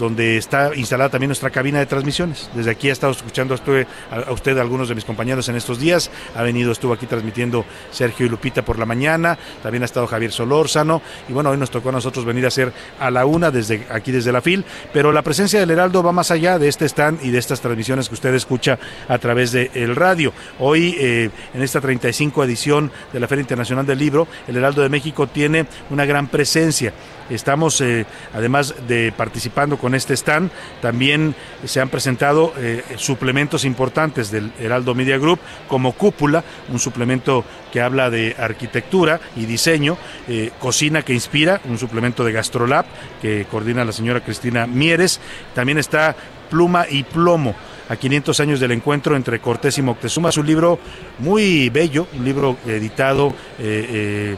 donde está instalada también nuestra cabina de transmisiones. Desde aquí he estado escuchando a, usted, a algunos de mis compañeros en estos días. Ha venido, estuvo aquí transmitiendo Sergio y Lupita por la mañana. También ha estado Javier Solórzano. Y bueno, hoy nos tocó a nosotros venir a hacer a la una desde aquí desde la FIL. Pero la presencia del Heraldo va más allá de este stand y de estas transmisiones que usted escucha a través del radio. Hoy, eh, en esta 35 edición de la Feria Internacional del Libro, el Heraldo de México tiene una gran presencia. Estamos, eh, además de participando con este stand, también se han presentado eh, suplementos importantes del Heraldo Media Group, como Cúpula, un suplemento que habla de arquitectura y diseño, eh, Cocina que Inspira, un suplemento de Gastrolab que coordina la señora Cristina Mieres. También está Pluma y Plomo a 500 años del encuentro entre Cortés y Moctezuma. Es un libro muy bello, un libro editado eh,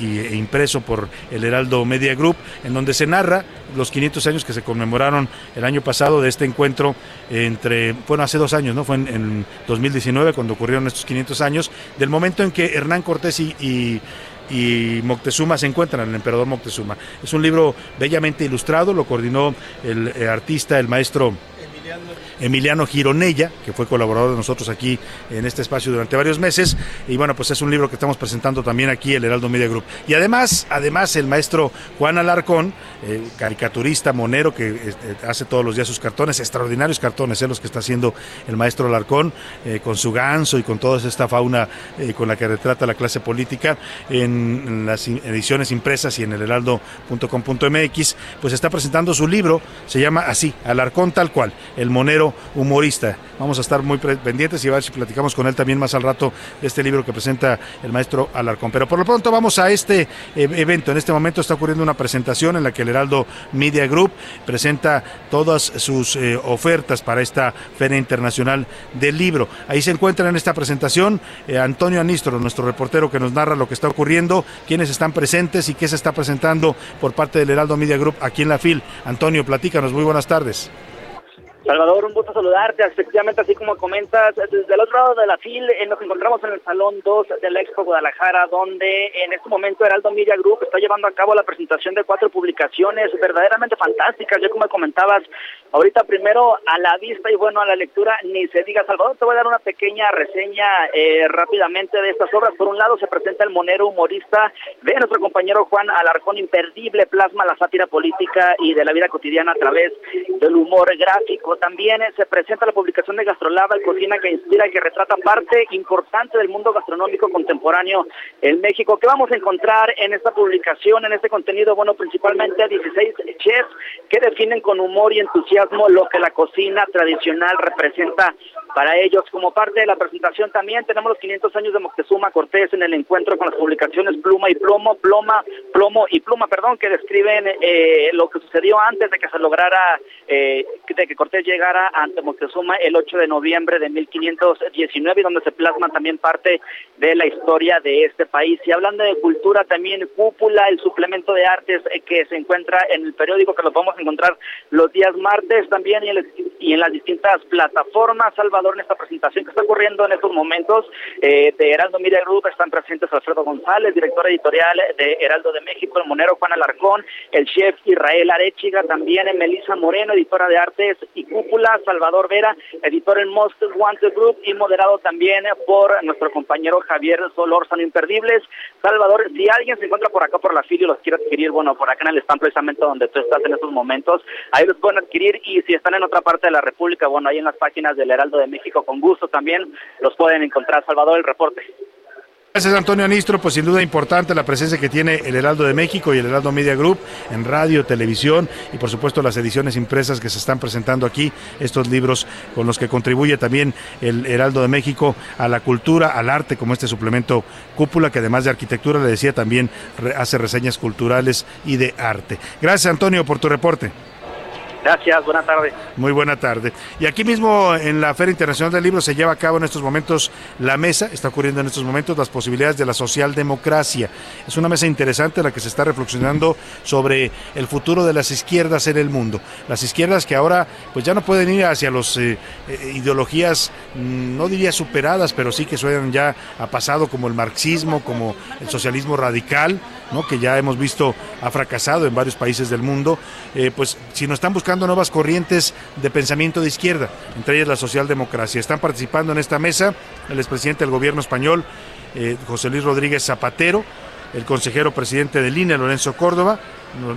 y, e impreso por el Heraldo Media Group, en donde se narra los 500 años que se conmemoraron el año pasado de este encuentro entre, bueno, hace dos años, ¿no? Fue en, en 2019 cuando ocurrieron estos 500 años, del momento en que Hernán Cortés y, y Moctezuma se encuentran, el emperador Moctezuma. Es un libro bellamente ilustrado, lo coordinó el eh, artista, el maestro Emiliano Gironella, que fue colaborador de nosotros aquí en este espacio durante varios meses. Y bueno, pues es un libro que estamos presentando también aquí, el Heraldo Media Group. Y además, además el maestro Juan Alarcón, eh, caricaturista, monero, que eh, hace todos los días sus cartones, extraordinarios cartones, eh, los que está haciendo el maestro Alarcón, eh, con su ganso y con toda esta fauna eh, con la que retrata la clase política en, en las ediciones impresas y en el heraldo.com.mx, pues está presentando su libro, se llama así, Alarcón tal cual, el monero humorista. Vamos a estar muy pendientes y a ver si platicamos con él también más al rato de este libro que presenta el maestro Alarcón. Pero por lo pronto vamos a este eh, evento. En este momento está ocurriendo una presentación en la que el Heraldo Media Group presenta todas sus eh, ofertas para esta Feria Internacional del Libro. Ahí se encuentra en esta presentación eh, Antonio Anistro, nuestro reportero que nos narra lo que está ocurriendo, quiénes están presentes y qué se está presentando por parte del Heraldo Media Group aquí en la FIL. Antonio, platícanos, muy buenas tardes. Salvador, un gusto saludarte. Efectivamente, así como comentas, desde el otro lado de la fil, eh, nos encontramos en el Salón 2 de la Expo Guadalajara, donde en este momento Heraldo Media Group está llevando a cabo la presentación de cuatro publicaciones verdaderamente fantásticas. Ya como comentabas, ahorita primero a la vista y bueno, a la lectura, ni se diga, Salvador, te voy a dar una pequeña reseña eh, rápidamente de estas obras. Por un lado se presenta el monero humorista de nuestro compañero Juan Alarcón, imperdible, plasma la sátira política y de la vida cotidiana a través del humor gráfico. También eh, se presenta la publicación de Gastrolaba, Cocina que inspira y que retrata parte importante del mundo gastronómico contemporáneo en México. ¿Qué vamos a encontrar en esta publicación, en este contenido? Bueno, principalmente 16 chefs que definen con humor y entusiasmo lo que la cocina tradicional representa para ellos. Como parte de la presentación también tenemos los 500 años de Moctezuma Cortés en el encuentro con las publicaciones Pluma y Plomo, Ploma, Plomo y Pluma, perdón, que describen eh, lo que sucedió antes de que se lograra, eh, de que Cortés llegara ante Moctezuma el 8 de noviembre de 1519 y donde se plasma también parte de la historia de este país. Y hablando de cultura, también Cúpula, el suplemento de artes eh, que se encuentra en el periódico, que lo podemos encontrar los días martes también y en, y en las distintas plataformas. Salvador, en esta presentación que está ocurriendo en estos momentos eh, de Heraldo Media Group están presentes Alfredo González, director editorial de Heraldo de México, el monero Juan Alarcón, el chef Israel Arechiga, también en Melissa Moreno, editora de artes y cúpula, Salvador Vera, editor en Most Wanted Group y moderado también por nuestro compañero Javier Solórzano Imperdibles. Salvador, si alguien se encuentra por acá por la fila y los quiere adquirir, bueno, por acá en el stand precisamente donde tú estás en estos momentos, ahí los pueden adquirir y si están en otra parte de la República, bueno, ahí en las páginas del Heraldo de México, con gusto también los pueden encontrar. Salvador, el reporte. Gracias Antonio Anistro, pues sin duda importante la presencia que tiene el Heraldo de México y el Heraldo Media Group en radio, televisión y por supuesto las ediciones impresas que se están presentando aquí, estos libros con los que contribuye también el Heraldo de México a la cultura, al arte, como este suplemento cúpula que además de arquitectura, le decía, también hace reseñas culturales y de arte. Gracias Antonio por tu reporte. Gracias, buena tarde. Muy buena tarde. Y aquí mismo en la Feria Internacional del Libro se lleva a cabo en estos momentos la mesa, está ocurriendo en estos momentos las posibilidades de la socialdemocracia. Es una mesa interesante en la que se está reflexionando sobre el futuro de las izquierdas en el mundo. Las izquierdas que ahora pues ya no pueden ir hacia las eh, eh, ideologías, mm, no diría superadas, pero sí que suenan ya a pasado como el marxismo, como el socialismo radical, que ya hemos visto ha fracasado en varios países del mundo. Eh, pues si nos están buscando nuevas corrientes de pensamiento de izquierda, entre ellas la socialdemocracia. Están participando en esta mesa el expresidente del gobierno español, eh, José Luis Rodríguez Zapatero, el consejero presidente del INE, Lorenzo Córdoba.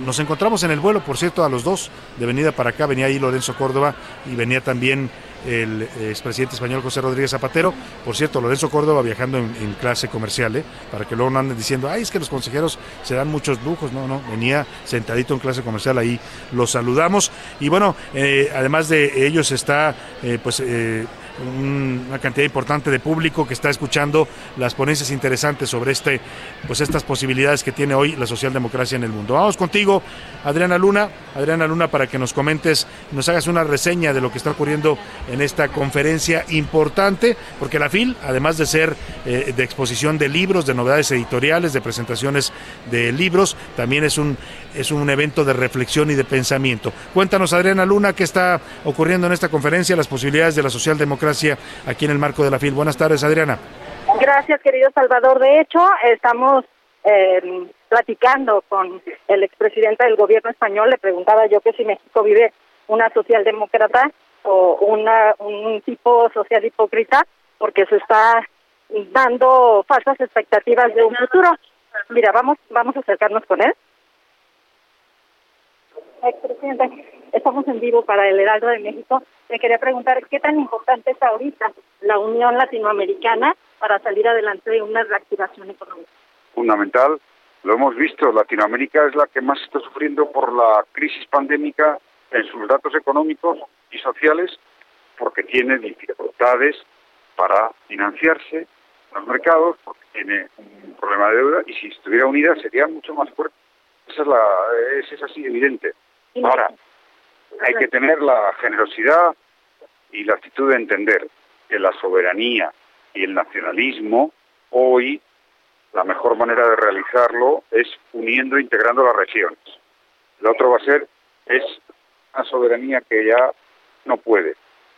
Nos encontramos en el vuelo, por cierto, a los dos, de venida para acá, venía ahí Lorenzo Córdoba y venía también el expresidente español José Rodríguez Zapatero. Por cierto, Lorenzo Córdoba viajando en, clase comercial, ¿eh? para que luego no anden diciendo, ay, es que los consejeros se dan muchos lujos. No, no, venía sentadito en clase comercial, ahí los saludamos. Y bueno, eh, además de ellos está, eh, pues, una cantidad importante de público que está escuchando las ponencias interesantes sobre este, pues estas posibilidades que tiene hoy la socialdemocracia en el mundo. Vamos contigo, Adriana Luna, Adriana Luna, para que nos comentes, nos hagas una reseña de lo que está ocurriendo en esta conferencia importante, porque la FIL, además de ser eh, de exposición de libros, de novedades editoriales, de presentaciones de libros, también es un es un evento de reflexión y de pensamiento. Cuéntanos, Adriana Luna, qué está ocurriendo en esta conferencia, las posibilidades de la socialdemocracia aquí en el marco de la FIL. Buenas tardes, Adriana. Gracias, querido Salvador. De hecho, estamos eh, platicando con el expresidente del gobierno español. Le preguntaba yo que si México vive una socialdemócrata o una, un tipo social hipócrita, porque se está dando falsas expectativas de un futuro. Mira, vamos, vamos a acercarnos con él. Expresidente, estamos en vivo para el Heraldo de México. Le quería preguntar qué tan importante es ahorita la Unión Latinoamericana para salir adelante de una reactivación económica. Fundamental, lo hemos visto, Latinoamérica es la que más está sufriendo por la crisis pandémica en sus datos económicos y sociales porque tiene dificultades para financiarse en los mercados, porque tiene un problema de deuda y si estuviera unida sería mucho más fuerte. Esa es, la, es así evidente. Ahora, hay que tener la generosidad y la actitud de entender que la soberanía y el nacionalismo hoy la mejor manera de realizarlo es uniendo e integrando las regiones. Lo otro va a ser es una soberanía que ya no puede,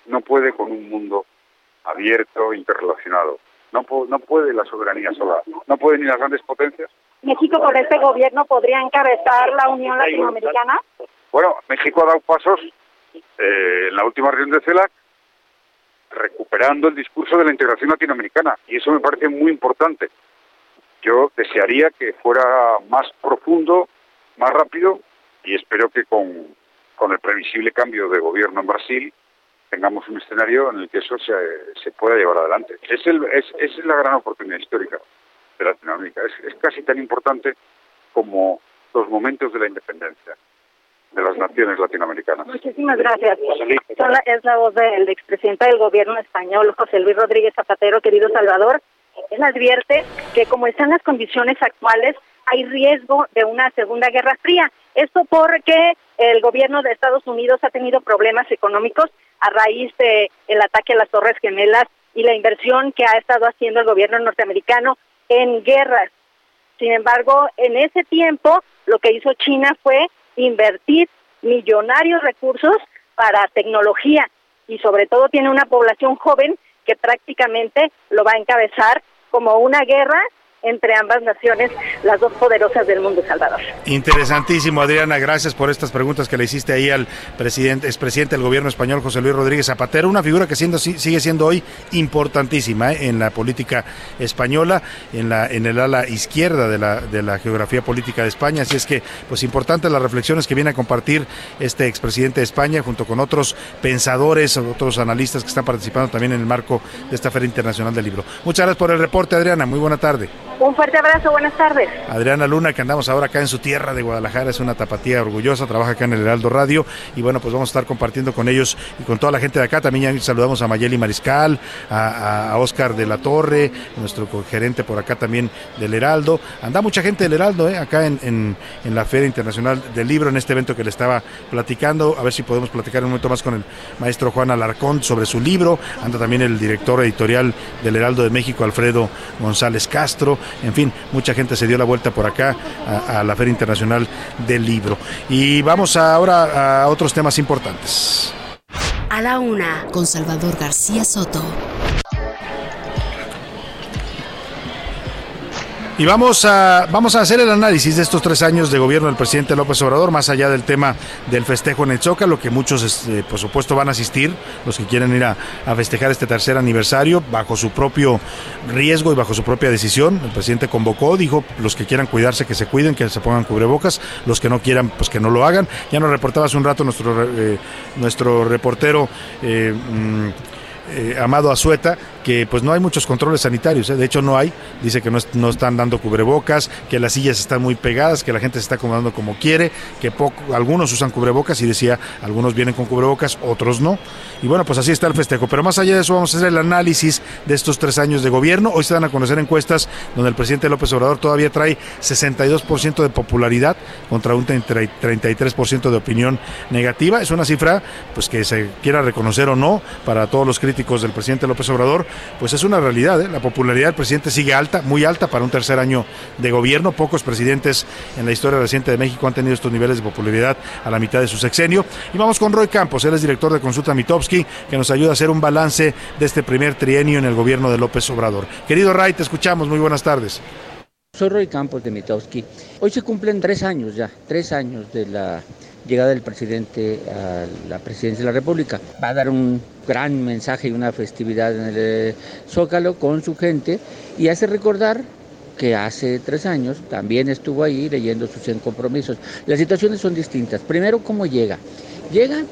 no puede con un mundo abierto, interrelacionado. No, no puede la soberanía sola, no pueden ni las grandes potencias. México con este gobierno podría encabezar la Unión Latinoamericana. Bueno, México ha dado pasos eh, en la última reunión de CELAC recuperando el discurso de la integración latinoamericana y eso me parece muy importante. Yo desearía que fuera más profundo, más rápido y espero que con, con el previsible cambio de gobierno en Brasil tengamos un escenario en el que eso se, se pueda llevar adelante. Es, el, es, es la gran oportunidad histórica de Latinoamérica. Es, es casi tan importante como los momentos de la independencia de las naciones latinoamericanas. Muchísimas gracias. Es la voz del expresidente del gobierno español, José Luis Rodríguez Zapatero, querido Salvador. Él advierte que como están las condiciones actuales, hay riesgo de una segunda guerra fría. Esto porque el gobierno de Estados Unidos ha tenido problemas económicos a raíz de ataque a las Torres Gemelas y la inversión que ha estado haciendo el gobierno norteamericano en guerras. Sin embargo, en ese tiempo lo que hizo China fue invertir millonarios recursos para tecnología. Y sobre todo tiene una población joven que prácticamente lo va a encabezar como una guerra entre ambas naciones, las dos poderosas del mundo, Salvador. Interesantísimo, Adriana. Gracias por estas preguntas que le hiciste ahí al presidente, expresidente del gobierno español, José Luis Rodríguez Zapatero, una figura que siendo, sigue siendo hoy importantísima ¿eh? en la política española, en, la, en el ala izquierda de la, de la geografía política de España. Así es que, pues, importantes las reflexiones que viene a compartir este expresidente de España junto con otros pensadores, otros analistas que están participando también en el marco de esta Feria Internacional del Libro. Muchas gracias por el reporte, Adriana. Muy buena tarde. Un fuerte abrazo, buenas tardes. Adriana Luna, que andamos ahora acá en su tierra de Guadalajara, es una tapatía orgullosa, trabaja acá en el Heraldo Radio y bueno, pues vamos a estar compartiendo con ellos y con toda la gente de acá. También ya saludamos a Mayeli Mariscal, a, a Oscar de la Torre, nuestro gerente por acá también del Heraldo. Anda mucha gente del Heraldo, ¿eh? acá en, en, la Feria Internacional del Libro, en este evento que le estaba platicando. A ver si podemos platicar un momento más con el maestro Juan Alarcón sobre su libro. Anda también el director editorial del Heraldo de México, Alfredo González Castro. En fin, mucha gente se dio la vuelta por acá a, a la Feria Internacional del Libro. Y vamos ahora a otros temas importantes. A la una, con Salvador García Soto. Y vamos a, vamos a hacer el análisis de estos tres años de gobierno del presidente López Obrador, más allá del tema del festejo en el Zócalo, que muchos, este, por supuesto, van a asistir, los que quieren ir a, a, festejar este tercer aniversario, bajo su propio riesgo y bajo su propia decisión. El presidente convocó, dijo, los que quieran cuidarse, que se cuiden, que se pongan cubrebocas, los que no quieran, pues que no lo hagan. Ya nos reportaba hace un rato nuestro, eh, nuestro reportero. Eh, eh, Amado Azueta, que pues no hay muchos controles sanitarios, ¿eh? de hecho no hay, dice que no, no, están dando cubrebocas, que las sillas están muy pegadas, que la gente se está acomodando como quiere, que poco, algunos usan cubrebocas y decía, algunos vienen con cubrebocas, otros no. Y bueno, pues así está el festejo. Pero más allá de eso vamos a hacer el análisis de estos tres años de gobierno. Hoy se dan a conocer encuestas donde el presidente López Obrador todavía trae 62% de popularidad contra un 33% de opinión negativa. Es una cifra pues que se quiera reconocer o no para todos los críticos del presidente López Obrador, pues es una realidad. ¿eh? La popularidad del presidente sigue alta, muy alta para un tercer año de gobierno. Pocos presidentes en la historia reciente de México han tenido estos niveles de popularidad a la mitad de su sexenio. Y vamos con Roy Campos, él es director de Consulta Mitovsky, que nos ayuda a hacer un balance de este primer trienio en el gobierno de López Obrador. Querido Ray, te escuchamos. Muy buenas tardes. Soy Roy Campos de Mitowski. Hoy se cumplen tres años ya, tres años de la llegada del presidente a la presidencia de la República. Va a dar un gran mensaje y una festividad en el Zócalo con su gente y hace recordar que hace tres años también estuvo ahí leyendo sus 100 compromisos. Las situaciones son distintas. Primero, ¿cómo llega? Llega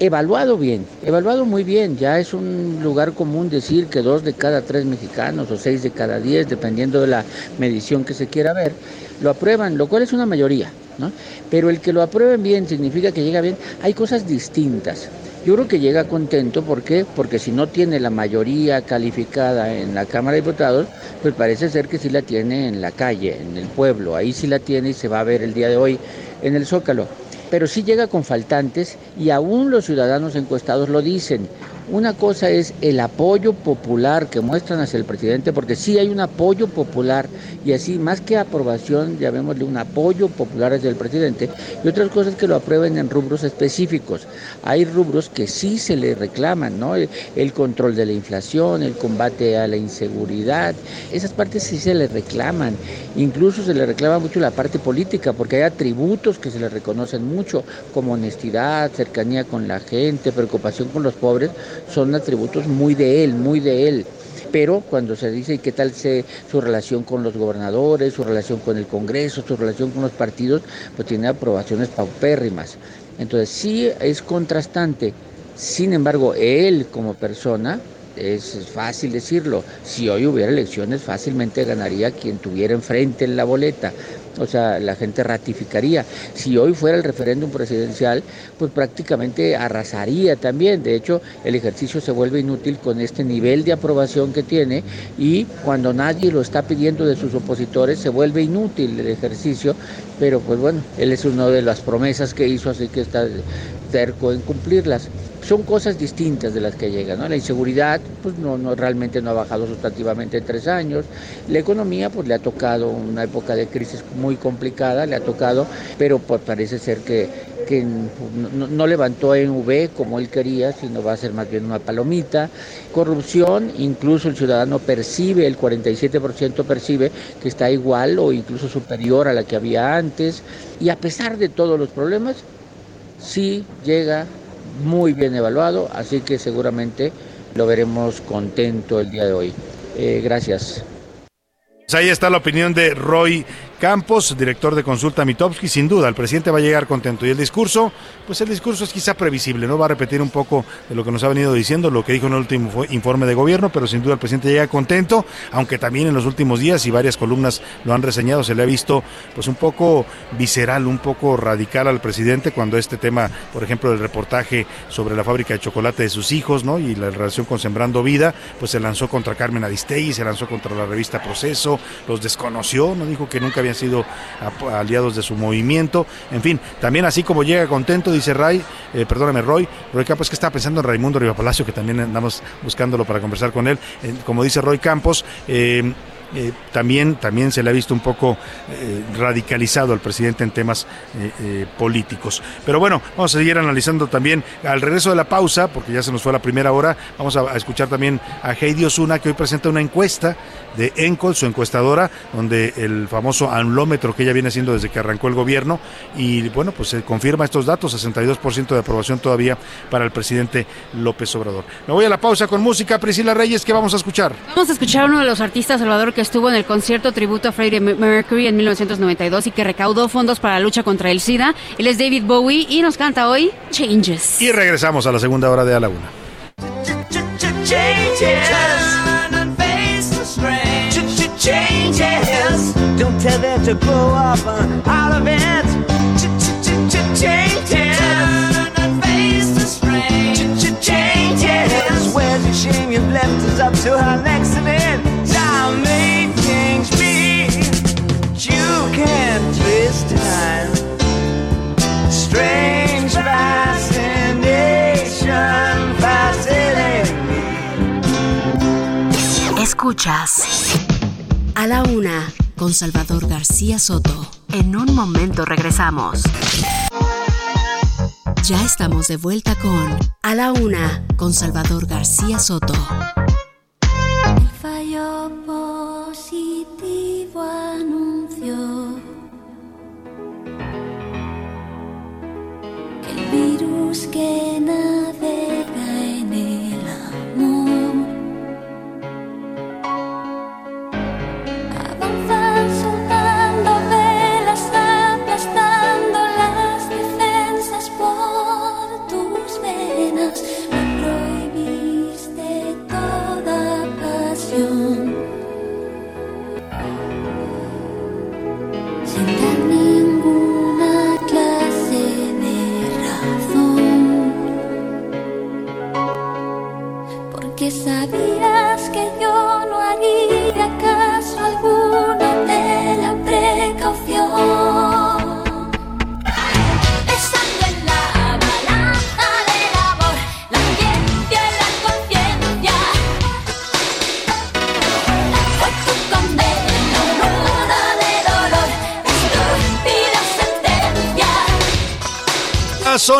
evaluado bien, evaluado muy bien. Ya es un lugar común decir que dos de cada tres mexicanos o seis de cada diez, dependiendo de la medición que se quiera ver, lo aprueban, lo cual es una mayoría. ¿no? Pero el que lo aprueben bien significa que llega bien. Hay cosas distintas. Yo creo que llega contento, ¿por qué? Porque si no tiene la mayoría calificada en la Cámara de Diputados, pues parece ser que sí la tiene en la calle, en el pueblo. Ahí sí la tiene y se va a ver el día de hoy en el Zócalo pero sí llega con faltantes y aún los ciudadanos encuestados lo dicen. Una cosa es el apoyo popular que muestran hacia el presidente, porque sí hay un apoyo popular y así, más que aprobación, llamémosle un apoyo popular hacia el presidente, y otras cosas que lo aprueben en rubros específicos. Hay rubros que sí se le reclaman, ¿no? El control de la inflación, el combate a la inseguridad, esas partes sí se le reclaman. Incluso se le reclama mucho la parte política, porque hay atributos que se le reconocen mucho, como honestidad, cercanía con la gente, preocupación con los pobres son atributos muy de él, muy de él. Pero cuando se dice qué tal se, su relación con los gobernadores, su relación con el Congreso, su relación con los partidos, pues tiene aprobaciones paupérrimas. Entonces sí es contrastante. Sin embargo, él como persona, es fácil decirlo, si hoy hubiera elecciones fácilmente ganaría quien tuviera enfrente en la boleta o sea, la gente ratificaría. Si hoy fuera el referéndum presidencial, pues prácticamente arrasaría también. De hecho, el ejercicio se vuelve inútil con este nivel de aprobación que tiene y cuando nadie lo está pidiendo de sus opositores, se vuelve inútil el ejercicio. Pero pues bueno, él es una de las promesas que hizo, así que está terco en cumplirlas son cosas distintas de las que llegan. ¿no? La inseguridad, pues no, no, realmente no ha bajado sustantivamente en tres años. La economía, pues le ha tocado una época de crisis muy complicada, le ha tocado, pero pues parece ser que, que no, no levantó en V como él quería, sino va a ser más bien una palomita. Corrupción, incluso el ciudadano percibe, el 47% percibe que está igual o incluso superior a la que había antes. Y a pesar de todos los problemas, sí llega muy bien evaluado, así que seguramente lo veremos contento el día de hoy. Eh, gracias. Pues ahí está la opinión de Roy Campos, director de consulta Mitowski, sin duda, el presidente va a llegar contento. Y el discurso, pues el discurso es quizá previsible, ¿no? Va a repetir un poco de lo que nos ha venido diciendo, lo que dijo en el último informe de gobierno, pero sin duda el presidente llega contento, aunque también en los últimos días y varias columnas lo han reseñado, se le ha visto pues un poco visceral, un poco radical al presidente cuando este tema, por ejemplo, del reportaje sobre la fábrica de chocolate de sus hijos, ¿no? Y la relación con Sembrando Vida, pues se lanzó contra Carmen Aristegui, se lanzó contra la revista Proceso, los desconoció, no dijo que nunca había han sido aliados de su movimiento. En fin, también así como llega contento, dice Ray, eh, perdóname Roy, Roy Campos que está pensando en Raimundo Riva Palacio, que también andamos buscándolo para conversar con él. Eh, como dice Roy Campos, eh, eh, también, también se le ha visto un poco eh, radicalizado al presidente en temas eh, políticos. Pero bueno, vamos a seguir analizando también al regreso de la pausa, porque ya se nos fue la primera hora, vamos a, escuchar también a Heidi Osuna, que hoy presenta una encuesta de Encol, su encuestadora, donde el famoso anlómetro que ella viene haciendo desde que arrancó el gobierno, y bueno, pues se confirma estos datos, 62% de aprobación todavía para el presidente López Obrador. Me voy a la pausa con música, Priscila Reyes, ¿qué vamos a escuchar? Vamos a escuchar uno de los artistas, Salvador, que estuvo en el concierto tributo a Freddie Mercury en 1992 y que recaudó fondos para la lucha contra el SIDA. Él es David Bowie y nos canta hoy Changes. Y regresamos a la segunda hora de A la Una. Don't Escuchas a la una con Salvador García Soto. En un momento regresamos. Ya estamos de vuelta con A la una con Salvador García Soto. El fallo positivo anunció el virus que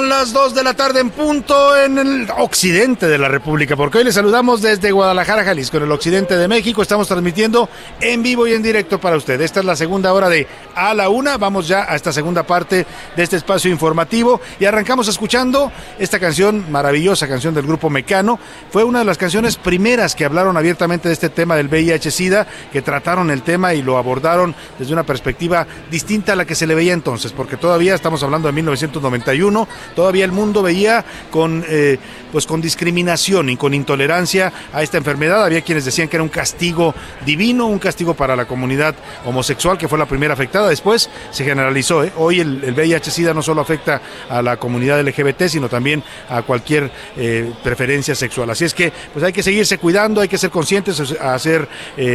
Las 2 de la tarde en punto en el occidente de la República, porque hoy les saludamos desde Guadalajara, Jalisco, en el occidente de México. Estamos transmitiendo en vivo y en directo para usted. Esta es la segunda hora de A la Una. Vamos ya a esta segunda parte de este espacio informativo y arrancamos escuchando esta canción, maravillosa canción del grupo Mecano. Fue una de las canciones primeras que hablaron abiertamente de este tema del VIH-Sida, que trataron el tema y lo abordaron desde una perspectiva distinta a la que se le veía entonces, porque todavía estamos hablando de 1991 todavía el mundo veía con, eh, pues con discriminación y con intolerancia a esta enfermedad. Había quienes decían que era un castigo divino, un castigo para la comunidad homosexual, que fue la primera afectada. Después se generalizó. ¿eh? Hoy el, el VIH-Sida no solo afecta a la comunidad LGBT, sino también a cualquier eh, preferencia sexual. Así es que pues hay que seguirse cuidando, hay que ser conscientes, hacer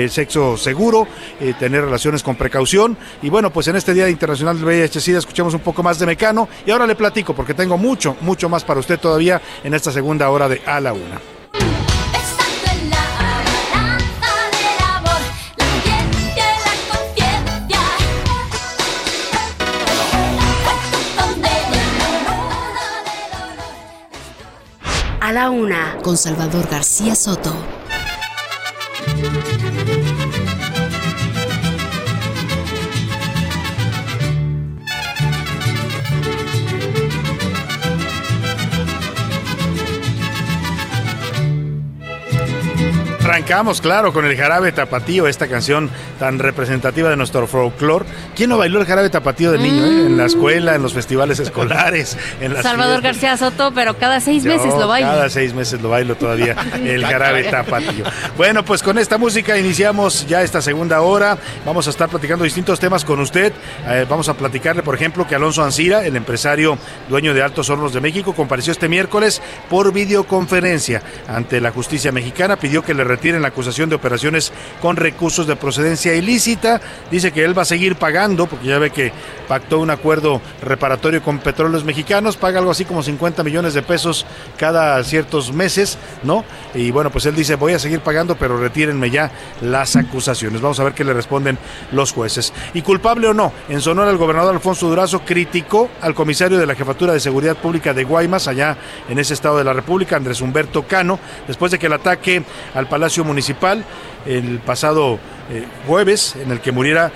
sexo seguro, tener relaciones con precaución. Y bueno, pues en este Día Internacional del VIH-Sida escuchamos un poco más de Mecano y ahora le platico porque tengo mucho, mucho más para usted todavía en esta segunda hora de A la Una. A la Una con Salvador García Soto. Arrancamos, claro, con el jarabe tapatío, esta canción tan representativa de nuestro folclore. ¿Quién no bailó el jarabe tapatío de niño? eh? En la escuela, en los festivales escolares, en las Salvador fiestas. García Soto, pero cada seis Yo meses lo baila. Cada seis meses lo bailo todavía, <laughs> el jarabe tapatío. Bueno, pues con esta música iniciamos ya esta segunda hora. Vamos a estar platicando distintos temas con usted. Eh, vamos a platicarle, por ejemplo, que Alonso Ancira, el empresario dueño de Altos Hornos de México, compareció este miércoles por videoconferencia ante la justicia mexicana. Pidió que le retiren la acusación de operaciones con recursos de procedencia ilícita. Dice que él va a seguir pagando, porque ya ve que pactó un acuerdo reparatorio con petróleos mexicanos, paga algo así como 50 millones de pesos cada ciertos meses, ¿no? Y bueno, pues él dice, voy a seguir pagando, pero retírenme ya las acusaciones. Vamos a ver qué le responden los jueces. Y culpable o no, en Sonora el gobernador Alfonso Durazo criticó al comisario de la Jefatura de Seguridad Pública de Guaymas, allá en ese estado de la República, Andrés Humberto Cano, después de que el ataque al Palacio Municipal el pasado eh, jueves en el que muriera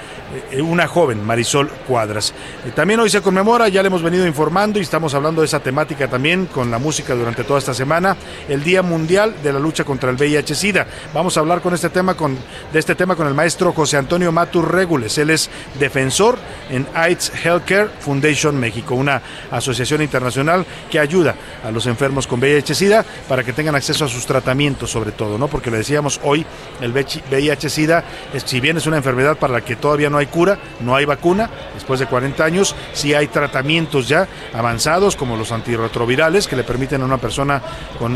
una joven, Marisol Cuadras. Eh, también hoy se conmemora, ya le hemos venido informando y estamos hablando de esa temática también con la música durante toda esta semana, el Día Mundial de la Lucha contra el VIH-Sida. Vamos a hablar con este tema con, de este tema con el maestro José Antonio Matur Regules. Él es defensor en AIDS Healthcare Foundation México, una asociación internacional que ayuda a los enfermos con VIH-Sida para que tengan acceso a sus tratamientos sobre todo, ¿no? Porque le decíamos hoy, el VIH-Sida, es- si bien es una enfermedad para la que todavía no hay cura, no hay vacuna, después de 40 años, sí hay tratamientos ya avanzados como los antirretrovirales que le permiten a una persona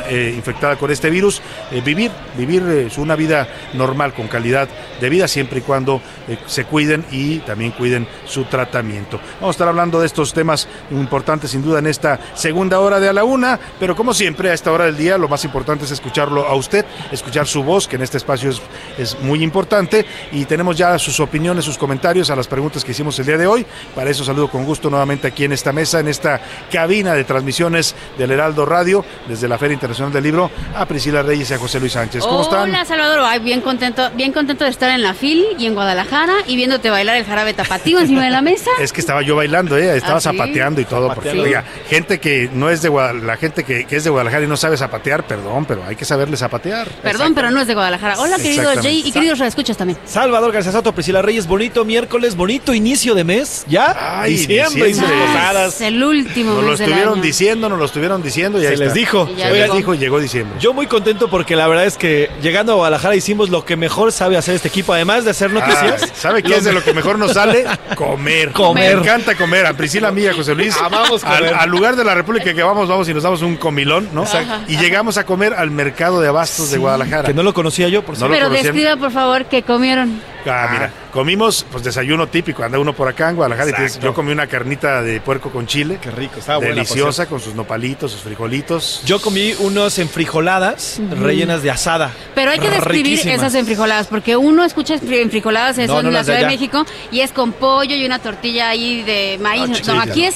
eh, infectada con este virus eh, vivir, vivir eh, una vida normal, con calidad de vida, siempre y cuando se cuiden y también cuiden su tratamiento. Vamos a estar hablando de estos temas importantes sin duda en esta segunda hora de a la una, pero como siempre a esta hora del día lo más importante es escucharlo a usted, escuchar su voz, que en este espacio es, es muy importante y tenemos ya sus opiniones, sus comentarios a las preguntas que hicimos el día de hoy. Para eso saludo con gusto nuevamente aquí en esta mesa, en esta cabina de transmisiones del Heraldo Radio, desde la Feria Internacional del Libro, a Priscila Reyes y a José Luis Sánchez. ¿Cómo están? Hola Salvador, Ay, bien contento, bien contento de estar en la FIL y en Guadalajara y viéndote bailar el jarabe tapatío encima de la <laughs> mesa. Es que estaba yo bailando, ¿eh? estaba ¿Ah, sí? zapateando y todo. Porque, Zapateando. oiga, gente que no es de Guadalajara, la gente que, que es de Guadalajara y no sabe zapatear, perdón, pero hay que saberle zapatear. Perdón, pero no es de Guadalajara. Hola querido. Jay y queridos escuchas también. Salvador García Soto, Priscila Reyes, bonito miércoles, bonito inicio de mes, ¿ya? Ay, diciembre y sus diciembre. posadas. Es el último Nos lo del estuvieron año. diciendo, nos lo estuvieron diciendo y Se ahí les está. dijo. Y ya Se les llegó. dijo y llegó diciembre. Yo muy contento porque la verdad es que llegando a Guadalajara hicimos lo que mejor sabe hacer este equipo, además de hacer noticias. Ah, ¿Sabe qué es de lo que mejor nos sale? <laughs> Comer. Comer. Me encanta comer. A Priscila mía, José Luis. Amamos al, comer. al lugar de la República que vamos, vamos y nos damos un comilón, ¿no? Ajá. Y llegamos a comer al mercado de abastos de Guadalajara. Que no lo conocía yo, por No cierto. lo Pero conocían. describa por favor que comieron. Ah, mira, comimos pues desayuno típico, anda uno por acá en Guadalajara y yo comí una carnita de puerco con chile, Qué rico, estaba deliciosa con sus nopalitos, sus frijolitos. Yo comí unos enfrijoladas rellenas de asada. Pero hay que describir Riquísimas. esas enfrijoladas, porque uno escucha enfri- enfrijoladas, eso No, no en la de Ciudad de. México, y es con pollo y una tortilla ahí de maíz. Ah, No, aquí es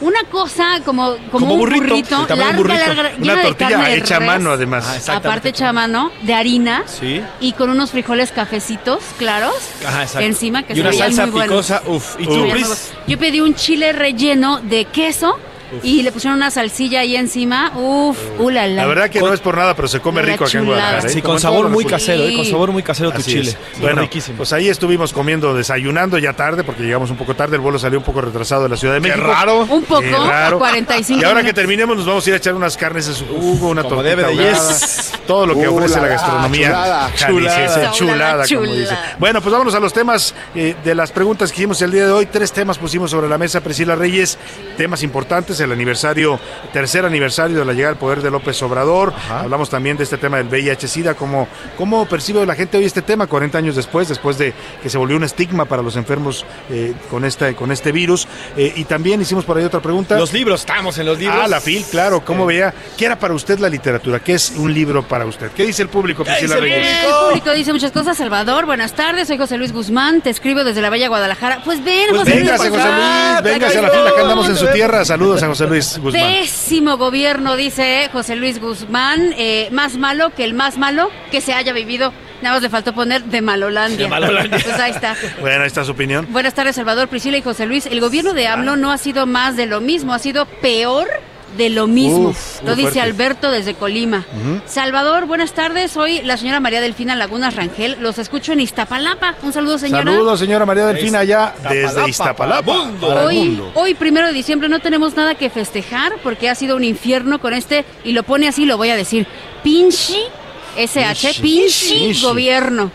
una cosa como, como, Como un burrito, burrito, larga, burrito. larga, llena Una de tortilla carne de hecha a mano además. Ah, aparte hecha a mano, de harina, Sí. y con unos frijoles cafecitos claros Ajá, exacto. encima, que y una salsa muy picosa, uf. Y tú. Yo pedí un chile relleno de queso y le pusieron una salsilla ahí encima. Uf, ulala. La verdad que no es por nada, pero se come rico acá en chulada. Guadalajara. ¿eh? Sí, Como con en sabor muy casero, Sí. eh, con sabor muy casero tu Así chile. es. Bueno, riquísimo. pues ahí estuvimos comiendo, desayunando ya tarde, porque llegamos un poco tarde, el vuelo salió un poco retrasado de la Ciudad de Qué México. raro. Un poco, Qué raro. 45 Y ahora que terminemos nos vamos a ir a echar unas carnes en su jugo, una debe de, yes. todo lo que Uh, ofrece la- la gastronomía chulada. jalisciense, Chulada. chulada, como Chulada. dice. Bueno, pues vámonos a los temas eh, de las preguntas que hicimos el día de hoy. Tres temas pusimos sobre la mesa, Priscila Reyes, temas importantes, el aniversario, tercer aniversario de la llegada al poder de López Obrador. Hablamos también de este tema del VIH-Sida, cómo, cómo percibe la gente hoy este tema 40 años después, después de que se volvió un estigma para los enfermos eh, con, esta, con este virus. Eh, y también hicimos por ahí otra pregunta. Los libros, estamos en los libros. Ah, la FIL, claro. ¿Cómo veía? ¿Qué era para usted la literatura? ¿Qué es un libro para usted. ¿Qué dice el público, Priscila Reyes? El público dice muchas cosas. Salvador, buenas tardes. Soy José Luis Guzmán. Te escribo desde la Bella Guadalajara. Pues ven, Pues José Luis. véngase, José Luis, véngase a la fila que andamos en su tierra. Saludos a José Luis Guzmán. Pésimo gobierno, dice José Luis Guzmán. Eh, más malo que el más malo que se haya vivido. Nada más le faltó poner de Malolandia. De Malolandia. Pues ahí está. <laughs> Bueno, ahí está su opinión. Buenas tardes, Salvador, Priscila y José Luis. El gobierno de AMLO no ha sido más de lo mismo, ha sido peor de lo mismo. Uf, lo dice fuerte. Alberto desde Colima. Salvador, buenas tardes. Soy la señora María Delfina Lagunas Rangel. Los escucho en Iztapalapa. Un saludo, señora. Saludos, señora María Delfina, allá desde Iztapalapa. para el Hoy, mundo. hoy, primero de diciembre, no tenemos nada que festejar porque ha sido un infierno con este, y lo pone así, lo voy a decir, pinche SH, pinche gobierno.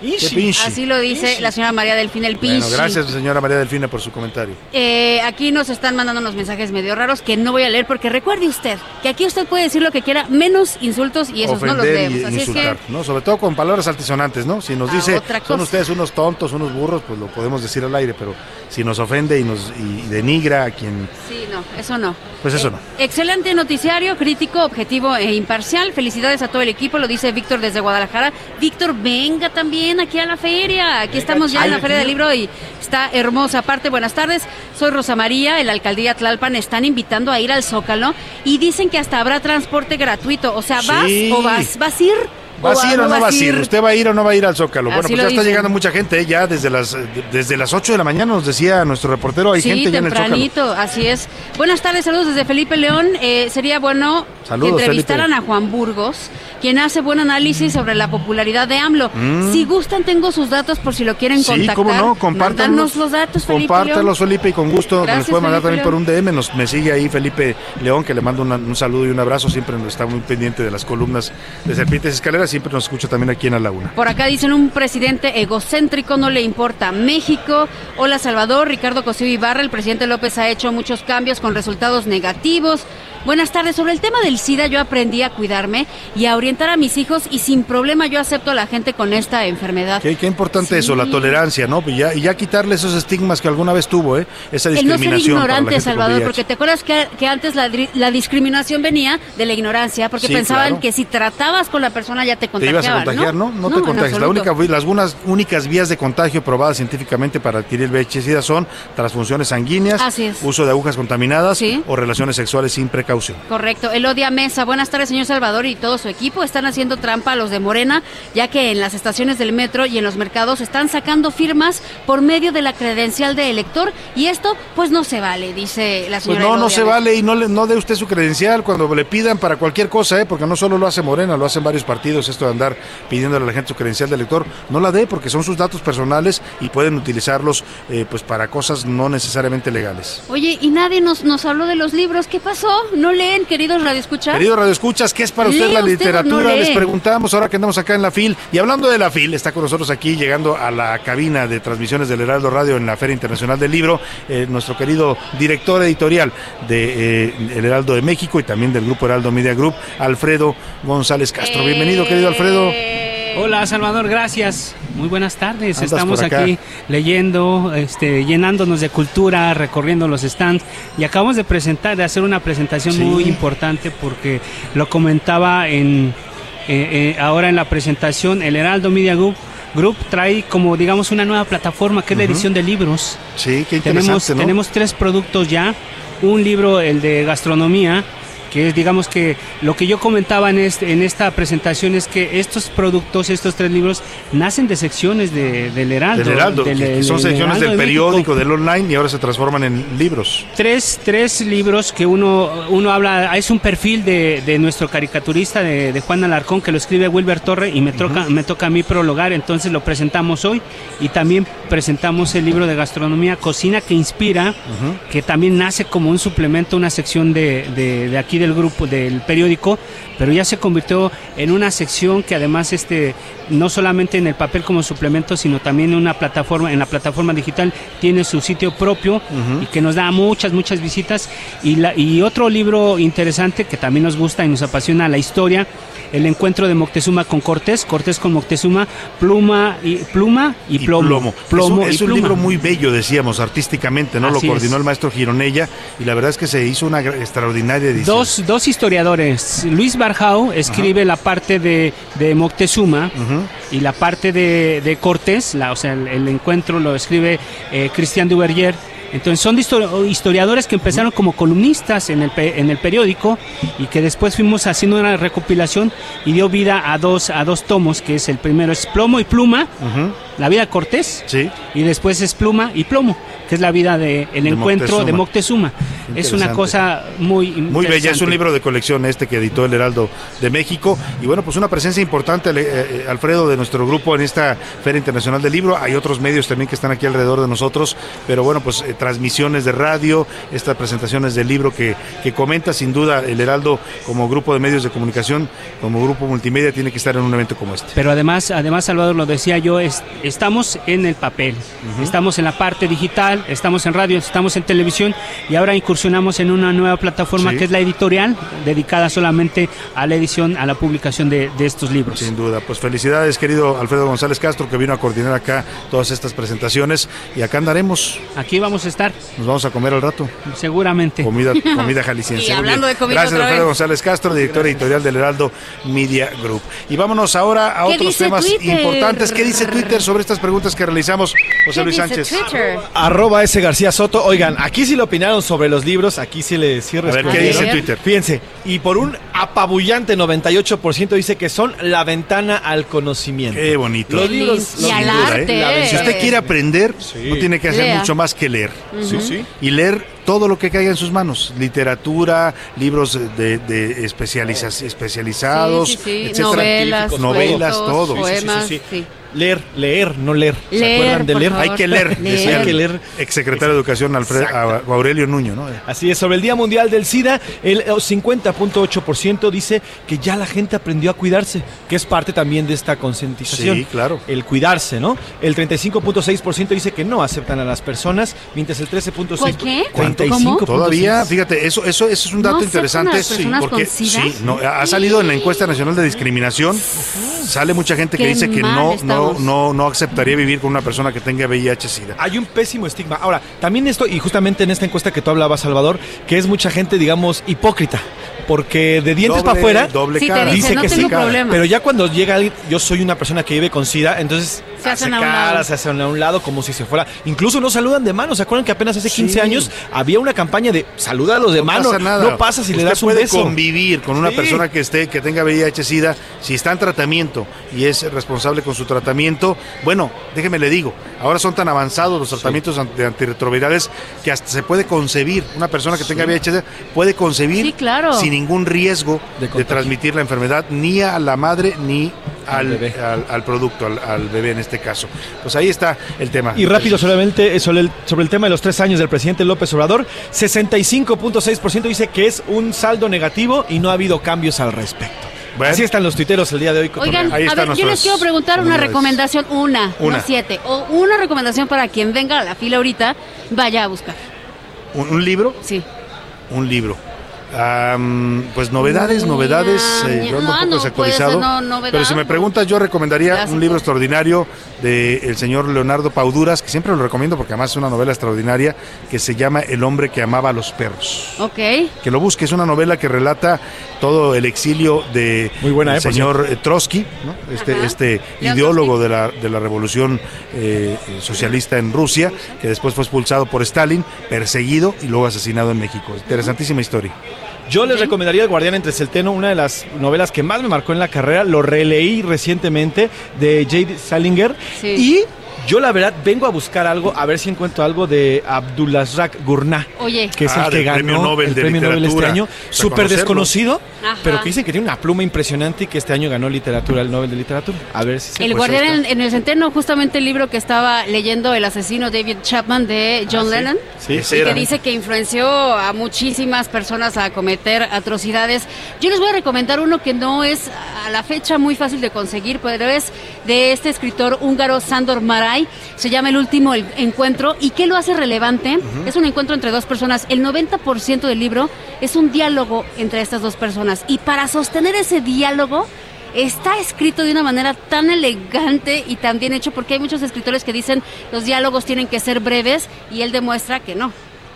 Así lo dice la señora María Delfina, el pinche. Bueno, gracias, señora María Delfina, por su comentario. Eh, aquí nos están mandando unos mensajes medio raros que no voy a leer porque recuerde usted que aquí usted puede decir lo que quiera, menos insultos y esos no los leemos. Así es insultar, que ¿no? Sobre todo con palabras altisonantes, ¿no? Si nos Ah, dice, son ustedes unos tontos, unos burros, pues lo podemos decir al aire, pero si nos ofende y nos y denigra a quien, sí, no, eso no. pues eso no. Excelente noticiario, crítico, objetivo e imparcial. Felicidades a todo el equipo, lo dice Víctor desde Guadalajara. Víctor, venga también aquí a la feria. Aquí estamos ya en la Feria del. Libro y está hermosa. Aparte, buenas tardes. Soy Rosa María, en la alcaldía Tlalpan están invitando a ir al Zócalo y dicen que hasta habrá transporte gratuito. O sea, ¿vas Sí. o vas? ¿Vas a ir? ¿Vas a ir o no vas a ir? ¿Usted va a ir o no va a ir al Zócalo? Bueno, pues ya está dicen. llegando mucha gente, ¿eh? ya desde las de- desde las 8 de la mañana nos decía nuestro reportero, hay sí, gente ya en el Zócalo. así es. Buenas tardes, saludos desde Felipe León. Eh, sería bueno Saludos, que entrevistaran Felipe. a Juan Burgos, quien hace buen análisis sobre la popularidad de AMLO. Mm. Si gustan, tengo sus datos por si lo quieren Sí, contactar. cómo no, compártanos. Los datos, Felipe Compártalos. Felipe, y con gusto nos Gracias, puede mandar Felipe también por un DM. Nos, me sigue ahí Felipe León, que le mando una- un saludo y un abrazo. Siempre nos está muy pendiente de las columnas de Serpientes Escaleras. Siempre nos escucha también aquí en La Laguna. Por acá dicen un presidente egocéntrico, no le importa México. Hola Salvador, Ricardo Cosío Ibarra, el presidente López ha hecho muchos cambios con resultados negativos. Buenas tardes, sobre el tema del SIDA yo aprendí a cuidarme y a orientar a mis hijos y sin problema yo acepto a la gente con esta enfermedad. Qué, qué importante Sí. eso, la tolerancia, ¿no? Y ya, quitarle esos estigmas que alguna vez tuvo, ¿eh? Esa El no ser discriminación. ignorante, Salvador, porque te acuerdas que, que antes la, discriminación venía de la ignorancia, porque Sí, pensaban claro. que si tratabas con la persona ya te Te contagiaban, ibas a contagiar, ¿no? No, te contagias. La absoluto. única, las unas únicas vías de contagio probadas científicamente para adquirir VIH-Sida son transfusiones sanguíneas, Así es. uso de agujas contaminadas o relaciones sexuales sin precaución. Correcto. Elodia Mesa, buenas tardes, señor Salvador y todo su equipo. Están haciendo trampa a los de Morena, ya que en las estaciones del metro y en los mercados están sacando firmas por medio de la credencial de elector y esto, pues no se vale, dice la Pues señora. no, no Elodia se Mesa. vale y no, le, no dé usted su credencial cuando le pidan para cualquier cosa, ¿eh? porque no solo lo hace Morena, lo hacen varios partidos, esto de andar pidiéndole a la gente su credencial de elector. No la dé porque son sus datos personales y pueden utilizarlos eh, pues para cosas no necesariamente legales. Oye, y nadie nos, nos habló de los libros. ¿Qué pasó? ¿No leen, queridos radioescuchas? Querido Radio Escuchas, ¿qué es para usted ¿Lee la literatura? no? Les preguntamos ahora que andamos acá en la FIL. Y hablando de la FIL, está con nosotros aquí llegando a la cabina de transmisiones del Heraldo Radio en la Feria Internacional del Libro, eh, nuestro querido director editorial de eh, El Heraldo de México y también del Grupo Heraldo Media Group, Alfredo González Castro. Bienvenido, querido Alfredo. Hola Salvador, gracias. Muy buenas tardes. Andas Estamos aquí leyendo, este, llenándonos de cultura, recorriendo los stands y acabamos de presentar, de hacer una presentación Sí. muy importante porque lo comentaba en eh, eh, ahora en la presentación el Heraldo Media Group. Group trae como digamos una nueva plataforma que es la edición de libros. Sí, qué Tenemos, interesante, ¿no? tenemos tres productos ya. Un libro, el de gastronomía, que es, digamos que lo que yo comentaba en, este, en esta presentación es que estos productos, estos tres libros, nacen de secciones de, del Heraldo. Del Heraldo, del- que- que del- son secciones Heraldo del de periódico, del online y ahora se transforman en libros. Tres, tres libros que uno, uno habla, es un perfil de, de nuestro caricaturista, de, de Juan Alarcón, que lo escribe Wilber Torre y me toca, me toca a mí prologar, entonces lo presentamos hoy y también presentamos el libro de gastronomía Cocina que Inspira, que también nace como un suplemento, una sección de, de- de aquí del grupo, del periódico, pero ya se convirtió en una sección que además este no solamente en el papel como suplemento, sino también en una plataforma, en la plataforma digital tiene su sitio propio y que nos da muchas, muchas visitas. Y, la, y otro libro interesante que también nos gusta y nos apasiona la historia, el encuentro de Moctezuma con Cortés, Cortés con Moctezuma, pluma y pluma y, plomo. Plomo. es un, es un y pluma. libro muy bello, decíamos, artísticamente, ¿no? Así lo coordinó es. el maestro Gironella y la verdad es que se hizo una extraordinaria edición. Dos, dos, historiadores. Luis Barjau escribe la parte de, de Moctezuma y la parte de, de Cortés, la, o sea, el, el encuentro lo escribe eh, Cristian Duverger. Entonces son histo- historiadores que empezaron como columnistas en el, en el periódico y que después fuimos haciendo una recopilación y dio vida a dos, a dos tomos, que es el primero es Plomo y Pluma, la vida de Cortés, y después es Pluma y Plomo, que es la vida de el De encuentro de Moctezuma. Es una cosa muy Muy bella, es un libro de colección este que editó el Heraldo de México. Y bueno, pues una presencia importante, eh, eh, Alfredo, de nuestro grupo en esta Feria Internacional del Libro. Hay otros medios también que están aquí alrededor de nosotros, pero bueno, pues eh, transmisiones de radio, estas presentaciones del libro que, que comenta, sin duda, el Heraldo como grupo de medios de comunicación, como grupo multimedia, tiene que estar en un evento como este. Pero además, además Salvador lo decía yo, es, estamos en el papel, estamos en la parte digital, estamos en radio, estamos en televisión y ahora incursionamos en una nueva plataforma Sí. que es la editorial, dedicada solamente a la edición, a la publicación de, de estos libros. Sin duda, pues felicidades querido Alfredo González Castro que vino a coordinar acá todas estas presentaciones y acá andaremos. Aquí vamos a estar. Nos vamos a comer al rato. Seguramente. Comida, <laughs> comida jalisciense. Y hablando de comida Gracias vez. González Castro, director editorial del Heraldo Media Group. Y vámonos ahora a ¿Qué otros temas Twitter? importantes. ¿Qué dice Twitter sobre estas preguntas que realizamos, José Luis Sánchez? Arroba S. García Soto. Oigan, aquí sí lo opinaron sobre los libros, aquí sí le sí ver, ¿qué respondieron. dice Twitter? Fíjense, y por un apabullante 98% dice que son la ventana al conocimiento. Qué bonito. Los libros. Sin los duda, libros, ¿eh? Si usted quiere aprender, no tiene que hacer Lea. mucho más que leer. Sí, sí. Y leer todo lo que caiga en sus manos. Literatura, libros de, de especializa- especializados, Sí, sí, sí. etcétera. Novelas, novelas, cuentos, todo. poemas, sí. Leer, leer, no leer. ¿Se acuerdan de leer? favor. Hay que leer, Leer. decía Hay que leer. exsecretario de Educación Alfredo, a- Aurelio Nuño, ¿no? Así es, sobre el Día Mundial del SIDA, el 50.8% dice que ya la gente aprendió a cuidarse, que es parte también de esta concientización. Sí, claro. El cuidarse, ¿no? El 35.6% dice que no aceptan a las personas, mientras el 13.6%... ¿Qué? 35.6%. Todavía, fíjate, eso, eso, eso es un dato ¿No interesante. las personas porque con SIDA? sí, no, ha salido en la encuesta nacional de discriminación. Sale mucha gente que Qué dice que mal no, no, no, no aceptaría vivir con una persona que tenga VIH-Sida. Hay un pésimo estigma. Ahora, también esto, y justamente en esta encuesta que tú hablabas, Salvador, que es mucha gente, digamos, hipócrita. Porque de dientes Doble- para afuera doble Sí, te cara. dice, dice "No que tengo sí. problema". Pero ya cuando llega alguien, yo soy una persona que vive con SIDA, entonces Se hace hacen a un lado. se hacen a un lado como si se fuera. Incluso no saludan de mano. ¿Se acuerdan que apenas hace 15 Sí. años había una campaña de saludar a los de No mano? pasa nada. No pasa si le Usted das un puede beso. convivir con una Sí. persona que esté que tenga VIH-Sida, si está en tratamiento y es responsable con su tratamiento, bueno, déjeme le digo, ahora son tan avanzados los tratamientos de antirretrovirales que hasta se puede concebir, una persona que tenga VIH-Sida puede concebir Sí, claro. sin ningún riesgo de, transmitir la enfermedad ni a la madre ni al- al producto, al, al bebé en este caso. Pues ahí está el tema. Y rápido solamente eh, sobre el, sobre el tema de los tres años del presidente López Obrador, 65.6% dice que es un saldo negativo y no ha habido cambios al respecto. Así están los tuiteros el día de hoy. Oigan, a ver, yo les quiero preguntar una recomendación, una, Una. no siete, o una recomendación para quien venga a la fila ahorita, vaya a buscar. ¿Un, un libro? Sí. Un libro. Pues novedades, novedades. eh, yo ando no, un poco desactualizado. no, pero si me preguntas, yo recomendaría un libro extraordinario del señor Leonardo Pauduras, que siempre lo recomiendo porque además es una novela extraordinaria, que se llama El hombre que amaba a los perros. Ok. Que lo busque, es una novela que relata todo el exilio de buena, el eh, señor Trotsky, ¿no? este, Ajá. este ideólogo de la, de la revolución eh, eh, socialista en Rusia, que después fue expulsado por Stalin, perseguido y luego asesinado en México. Interesantísima historia. Yo les recomendaría El Guardián entre Celteno, una de las novelas que más me marcó en la carrera. Lo releí recientemente de J.D. Salinger. Sí. Y yo, la verdad, vengo a buscar algo, a ver si encuentro algo de Abdulazrak Gurnah. Oye. Que es Ah, el que del ganó Premio Nobel el de premio Nobel este año. Súper desconocido, Ajá. pero que dicen que tiene una pluma impresionante y que este año ganó literatura, el Nobel de Literatura. A ver si se El pues, guardián en, en el centeno, justamente el libro que estaba leyendo el asesino David Chapman de John Ah, sí. Lennon. Sí, y sí, que era. dice que influenció a muchísimas personas a cometer atrocidades. Yo les voy a recomendar uno que no es a la fecha muy fácil de conseguir, pero es de este escritor húngaro Sándor Maray. Se llama El último el- encuentro. ¿Y qué lo hace relevante? Es un encuentro entre dos personas. El 90% del libro es un diálogo entre estas dos personas. Y para sostener ese diálogo, está escrito de una manera tan elegante y tan bien hecho porque hay muchos escritores que dicen los diálogos tienen que ser breves y él demuestra que no.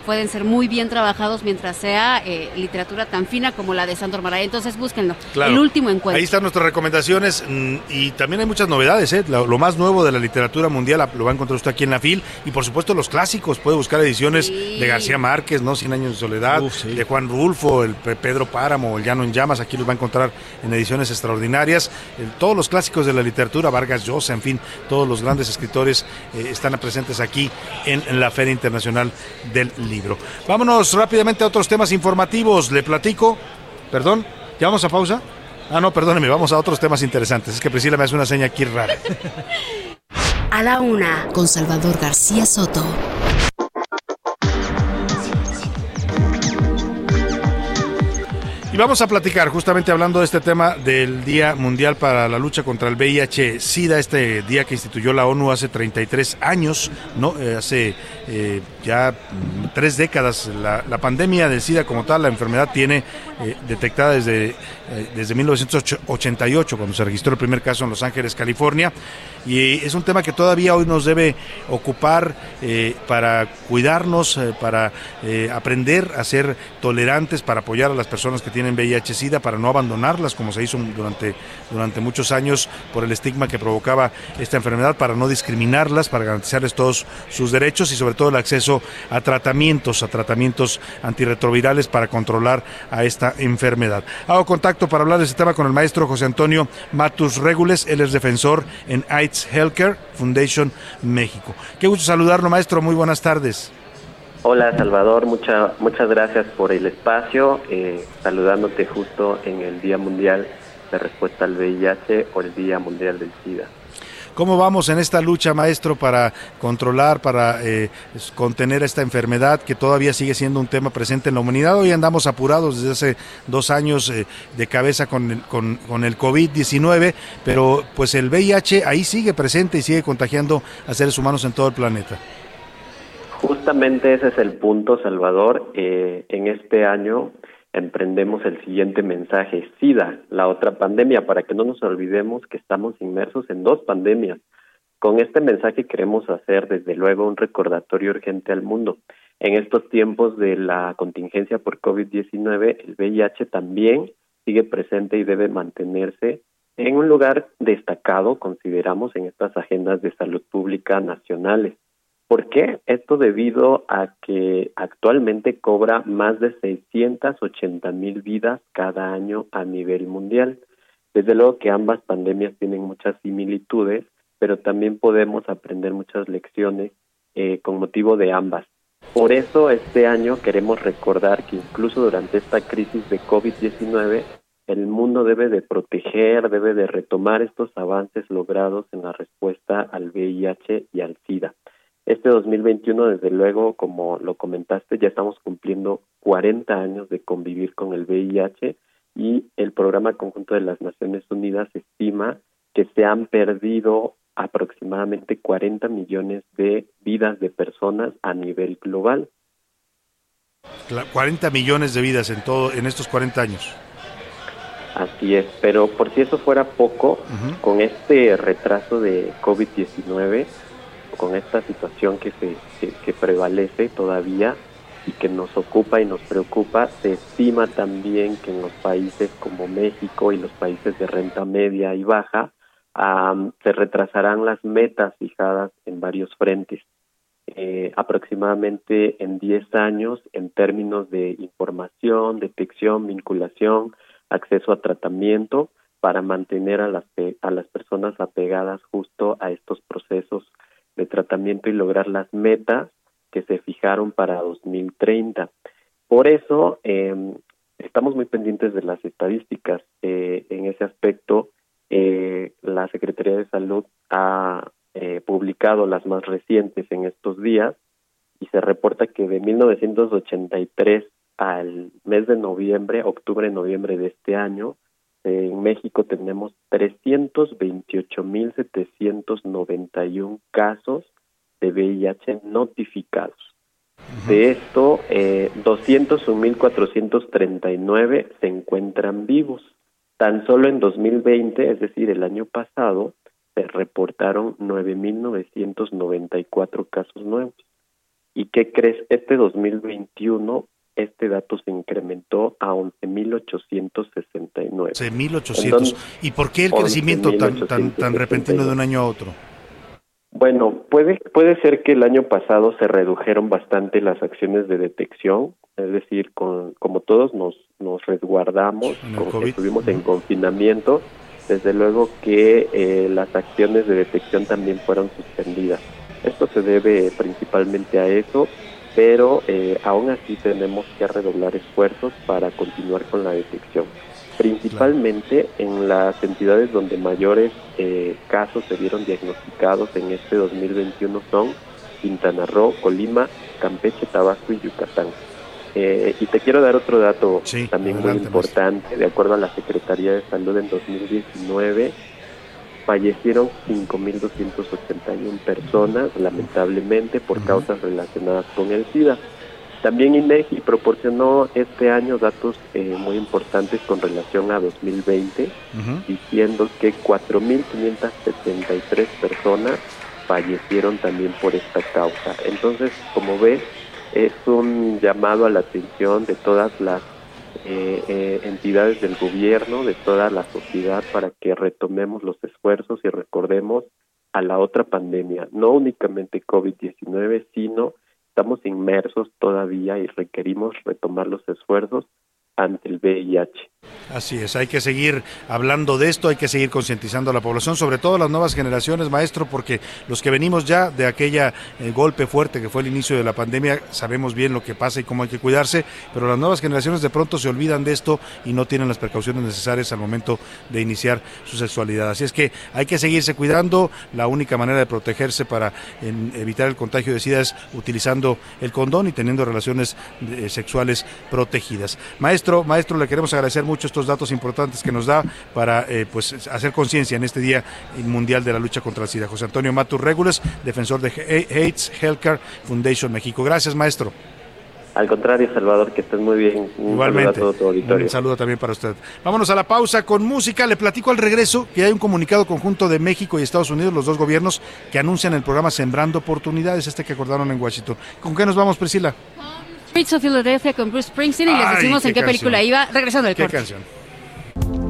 Pueden ser muy bien trabajados mientras sea eh, literatura tan fina como la de Sandor Maray. Entonces búsquenlo. Claro. El último encuentro. Ahí están nuestras recomendaciones mm, y también hay muchas novedades. ¿eh? Lo, lo más nuevo de la literatura mundial lo va a encontrar usted aquí en la FIL y por supuesto los clásicos. Puede buscar ediciones de García Márquez, ¿no? Cien años de soledad, de Juan Rulfo, el Pe- Pedro Páramo, el Llano en Llamas. Aquí los va a encontrar en ediciones extraordinarias. El- todos los clásicos de la literatura, Vargas Llosa, en fin, todos los grandes escritores eh, están presentes aquí en, en la Feria Internacional del Libro. Vámonos rápidamente a otros temas informativos. Le platico, perdón, ¿ya vamos a pausa? Ah, no, perdóneme, vamos a otros temas interesantes. Es que Priscila me hace una seña aquí rara. <laughs> A la una, con Salvador García Soto. Y vamos a platicar justamente hablando de este tema del Día Mundial para la Lucha contra el VIH-Sida, este día que instituyó la ONU hace 33 años, ¿no? Eh, hace eh, ya tres décadas. La, la pandemia del SIDA como tal, la enfermedad tiene eh, detectada desde, eh, desde 1988, cuando se registró el primer caso en Los Ángeles, California. Y es un tema que todavía hoy nos debe ocupar eh, para cuidarnos, eh, para eh, aprender a ser tolerantes, para apoyar a las personas que tienen VIH-Sida, para no abandonarlas como se hizo durante, durante muchos años por el estigma que provocaba esta enfermedad, para no discriminarlas, para garantizarles todos sus derechos y sobre todo el acceso a tratamientos, a tratamientos antirretrovirales para controlar a esta enfermedad. Hago contacto para hablar de este tema con el maestro José Antonio Matus Regules, él es defensor en AIDS Healthcare Foundation México. Qué gusto saludarlo, maestro, muy buenas tardes. Hola Salvador, mucha, muchas gracias por el espacio, eh, saludándote justo en el Día Mundial de Respuesta al VIH o el Día Mundial del SIDA. ¿Cómo vamos en esta lucha, maestro, para controlar, para eh, contener esta enfermedad que todavía sigue siendo un tema presente en la humanidad? Hoy andamos apurados desde hace dos años eh, de cabeza con el, con, con el COVID-19, pero pues el VIH ahí sigue presente y sigue contagiando a seres humanos en todo el planeta. Justamente ese es el punto, Salvador. Eh, en este año emprendemos el siguiente mensaje, SIDA, la otra pandemia, para que no nos olvidemos que estamos inmersos en dos pandemias. Con este mensaje queremos hacer, desde luego, un recordatorio urgente al mundo. En estos tiempos de la contingencia por COVID-19, el VIH también sigue presente y debe mantenerse en un lugar destacado, consideramos, en estas agendas de salud pública nacionales. ¿Por qué? Esto debido a que actualmente cobra más de 680 mil vidas cada año a nivel mundial. Desde luego que ambas pandemias tienen muchas similitudes, pero también podemos aprender muchas lecciones eh, con motivo de ambas. Por eso este año queremos recordar que incluso durante esta crisis de COVID-19 el mundo debe de proteger, debe de retomar estos avances logrados en la respuesta al VIH y al SIDA. Este 2021, desde luego, como lo comentaste, ya estamos cumpliendo 40 años de convivir con el VIH y el Programa Conjunto de las Naciones Unidas estima que se han perdido aproximadamente 40 millones de vidas de personas a nivel global. Cla- 40 millones de vidas en todo en estos 40 años. Así es, pero por si eso fuera poco, con este retraso de COVID-19, con esta situación que, se, que, prevalece todavía y que nos ocupa y nos preocupa, se estima también que en los países como México y los países de renta media y baja, am, se retrasarán las metas fijadas en varios frentes. Eh, aproximadamente en 10 años en términos de información, detección, vinculación, acceso a tratamiento para mantener a las, a las personas apegadas justo a estos procesos de tratamiento y lograr las metas que se fijaron para 2030. Por eso eh, estamos muy pendientes de las estadísticas. Eh, en ese aspecto, eh, la Secretaría de Salud ha eh, publicado las más recientes en estos días y se reporta que de 1983 al mes de noviembre, octubre-noviembre de este año, en México tenemos 328.791 casos de VIH notificados. De esto, eh, 201.439 se encuentran vivos. Tan solo en 2020, es decir, el año pasado, se reportaron 9.994 casos nuevos. ¿Y qué crees? Este 2021 este dato se incrementó a 11.869. 11.800. Entonces, ¿Y por qué el crecimiento tan, tan, tan repentino de un año a otro? Bueno, puede, puede ser que el año pasado se redujeron bastante las acciones de detección, es decir, con, como todos nos, nos resguardamos, como que COVID. estuvimos en confinamiento, desde luego que eh, las acciones de detección también fueron suspendidas. Esto se debe principalmente a eso, pero eh, aún así tenemos que redoblar esfuerzos para continuar con la detección. Principalmente en las entidades donde mayores eh, casos se vieron diagnosticados en este 2021 son Quintana Roo, Colima, Campeche, Tabasco y Yucatán. Eh, y te quiero dar otro dato también muy importante. De acuerdo a la Secretaría de Salud en 2019, fallecieron 5.281 personas, lamentablemente, por causas relacionadas con el SIDA. También INEGI proporcionó este año datos eh, muy importantes con relación a 2020, diciendo que 4.573 personas fallecieron también por esta causa. Entonces, como ves, es un llamado a la atención de todas las eh, eh, entidades del gobierno, de toda la sociedad, para que retomemos los esfuerzos y recordemos a la otra pandemia, no únicamente COVID-19, sino estamos inmersos todavía y requerimos retomar los esfuerzos ante el VIH. Así es, hay que seguir hablando de esto, hay que seguir concientizando a la población, sobre todo las nuevas generaciones, maestro, porque los que venimos ya de aquella eh, golpe fuerte que fue el inicio de la pandemia, sabemos bien lo que pasa y cómo hay que cuidarse, pero las nuevas generaciones de pronto se olvidan de esto y no tienen las precauciones necesarias al momento de iniciar su sexualidad. Así es que hay que seguirse cuidando, la única manera de protegerse para evitar el contagio de SIDA es utilizando el condón y teniendo relaciones eh, sexuales protegidas. Maestro, maestro, le queremos agradecer mucho estos datos importantes que nos da para eh, pues hacer conciencia en este Día Mundial de la Lucha contra el SIDA. José Antonio Matus Regules, defensor de AIDS Healthcare Foundation México. Gracias, maestro. Al contrario, Salvador, que estés muy bien. Un Igualmente. saludo a todo tu auditorio. Un saludo también para usted. Vámonos a la pausa con música. Le platico al regreso que hay un comunicado conjunto de México y Estados Unidos, los dos gobiernos, que anuncian el programa Sembrando Oportunidades, este que acordaron en Washington. ¿Con qué nos vamos, Priscila? Streets of Philadelphia con Bruce Springsteen y les Ay, decimos en qué qué película iba, regresando del ¿Qué corte. canción?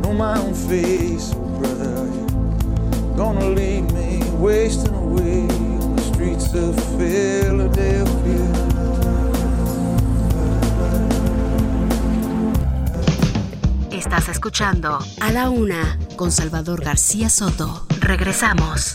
know my own face, brother. You're gonna leave me wasting away on the streets of Philadelphia. Estás escuchando A la Una con Salvador García Soto. Regresamos.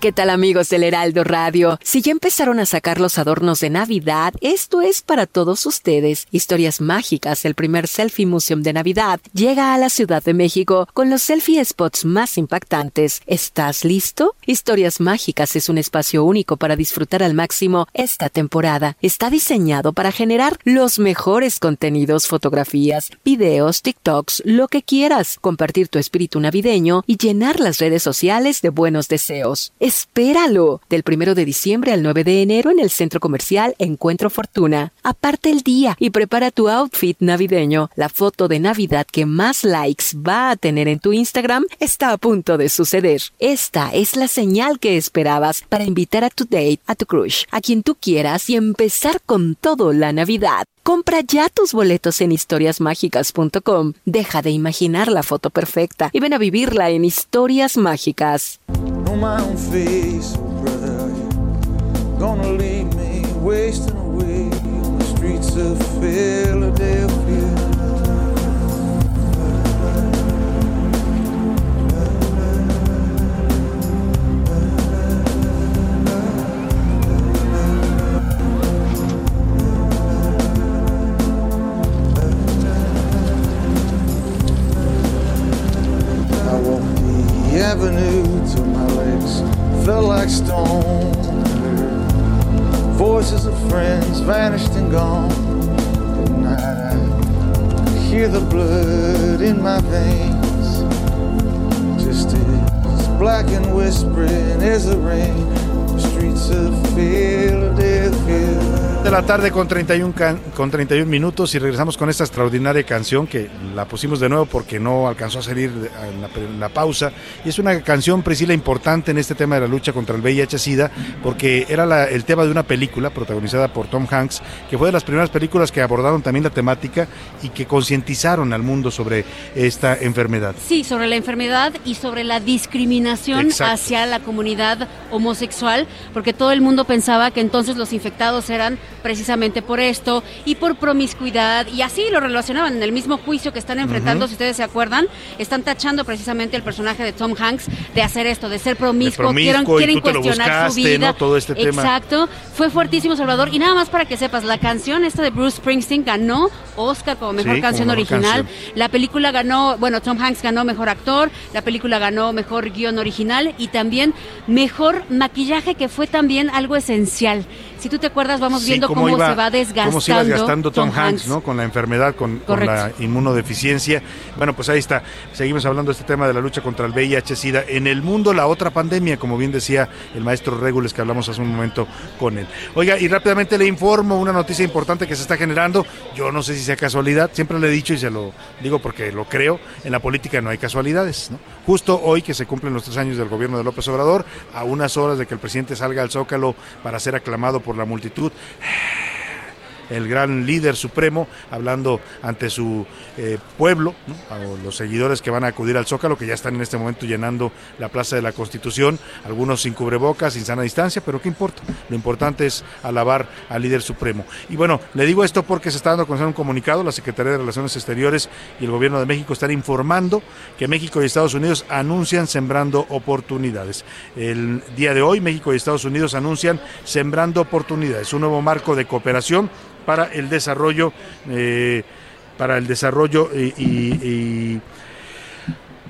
¿Qué tal amigos del Heraldo Radio? Si ya empezaron a sacar los adornos de Navidad, esto es para todos ustedes. Historias Mágicas, el primer Selfie Museum de Navidad, llega a la Ciudad de México con los selfie spots más impactantes. ¿Estás listo? Historias Mágicas es un espacio único para disfrutar al máximo esta temporada. Está diseñado para generar los mejores contenidos, fotografías, videos, TikToks, lo que quieras, compartir tu espíritu navideño y llenar las redes sociales de buenos deseos. Espéralo. Del primero de diciembre al 9 de enero en el centro comercial Encuentro Fortuna. Aparte el día y prepara tu outfit navideño. La foto de Navidad que más likes va a tener en tu Instagram está a punto de suceder. Esta es la señal que esperabas para invitar a tu date, a tu crush, a quien tú quieras y empezar con todo la Navidad. Compra ya tus boletos en historiasmágicas.com. Deja de imaginar la foto perfecta y ven a vivirla en Historias Mágicas. Know my own face, oh, brother. You're gonna leave me wasting away on the streets of Philadelphia. Avenue legs felt like stone. Voices of friends vanished and gone. At night I hear the blood in my veins. Just as black and whispering as the rain. The streets of Philadelphia. De la tarde con 31, can- con 31 minutos y regresamos con esta extraordinaria canción que la pusimos de nuevo porque no alcanzó a salir en la, en la pausa. Y es una canción, Priscila, importante en este tema de la lucha contra el VIH-Sida porque era la- el tema de una película protagonizada por Tom Hanks, que fue de las primeras películas que abordaron también la temática y que concientizaron al mundo sobre esta enfermedad. Sí, sobre la enfermedad y sobre la discriminación Exacto. hacia la comunidad homosexual, porque todo el mundo pensaba que entonces los infectados eran precisamente por esto y por promiscuidad, y así lo relacionaban en el mismo juicio que están enfrentando, si ustedes se acuerdan, están tachando precisamente al personaje de Tom Hanks de hacer esto, de ser promiscuo, promiscuo, quieren, cuestionar su vida. ¿no? Todo este tema. Exacto, fue fuertísimo Salvador, y nada más para que sepas, la canción esta de Bruce Springsteen ganó Oscar como mejor Sí, como canción mejor original. canción. La película ganó, bueno, Tom Hanks ganó mejor actor, la película ganó mejor guion original y también mejor maquillaje, que fue también algo esencial. Si tú te acuerdas, vamos Sí, viendo cómo, iba- se va desgastando, cómo se iba desgastando Tom, Hanks, ¿no? Con la enfermedad, con, con la inmunodeficiencia. Bueno, pues ahí está. Seguimos hablando de este tema de la lucha contra el VIH-Sida. En el mundo, la otra pandemia, como bien decía el maestro Regules, que hablamos hace un momento con él. Oiga, y rápidamente le informo una noticia importante que se está generando. Yo no sé si sea casualidad, siempre le he dicho y se lo digo porque lo creo. En la política no hay casualidades, ¿no? Justo hoy que se cumplen los tres años del gobierno de López Obrador, a unas horas de que el presidente salga al Zócalo para ser aclamado por la multitud, el gran líder supremo, hablando ante su eh, pueblo, ¿no? los seguidores que van a acudir al Zócalo, que ya están en este momento llenando la Plaza de la Constitución, algunos sin cubrebocas, sin sana distancia, pero ¿qué importa? Lo importante es alabar al líder supremo. Y bueno, le digo esto porque se está dando a conocer un comunicado, la Secretaría de Relaciones Exteriores y el Gobierno de México están informando que México y Estados Unidos anuncian sembrando oportunidades. El día de hoy, México y Estados Unidos anuncian sembrando oportunidades, un nuevo marco de cooperación para el desarrollo, eh, para el desarrollo y, y- y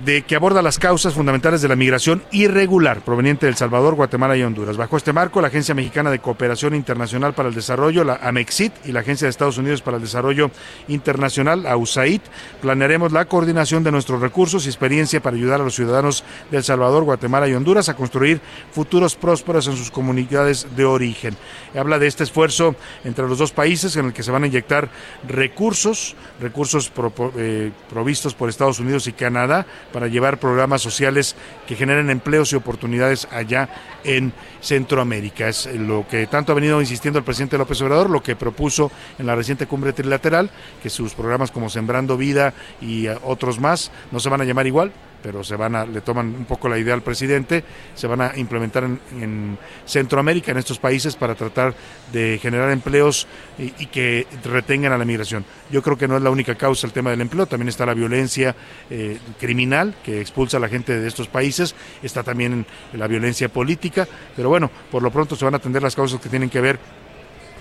de que aborda las causas fundamentales de la migración irregular proveniente de El Salvador, Guatemala y Honduras. Bajo este marco, la Agencia Mexicana de Cooperación Internacional para el Desarrollo, la AMEXIT, y la Agencia de Estados Unidos para el Desarrollo Internacional, la USAID, planearemos la coordinación de nuestros recursos y experiencia para ayudar a los ciudadanos de El Salvador, Guatemala y Honduras a construir futuros prósperos en sus comunidades de origen. Habla de este esfuerzo entre los dos países en el que se van a inyectar recursos, recursos eh, provistos por Estados Unidos y Canadá para llevar programas sociales que generen empleos y oportunidades allá en Centroamérica. Es lo que tanto ha venido insistiendo el presidente López Obrador, lo que propuso en la reciente cumbre trilateral, que sus programas como Sembrando Vida y eh, otros más no se van a llamar igual, pero se van a, le toman un poco la idea al presidente, se van a implementar en, en Centroamérica, en estos países, para tratar de generar empleos y, que retengan a la migración. Yo creo que no es la única causa el tema del empleo, también está la violencia eh, criminal que expulsa a la gente de estos países, está también la violencia política, pero bueno, por lo pronto se van a atender las causas que tienen que ver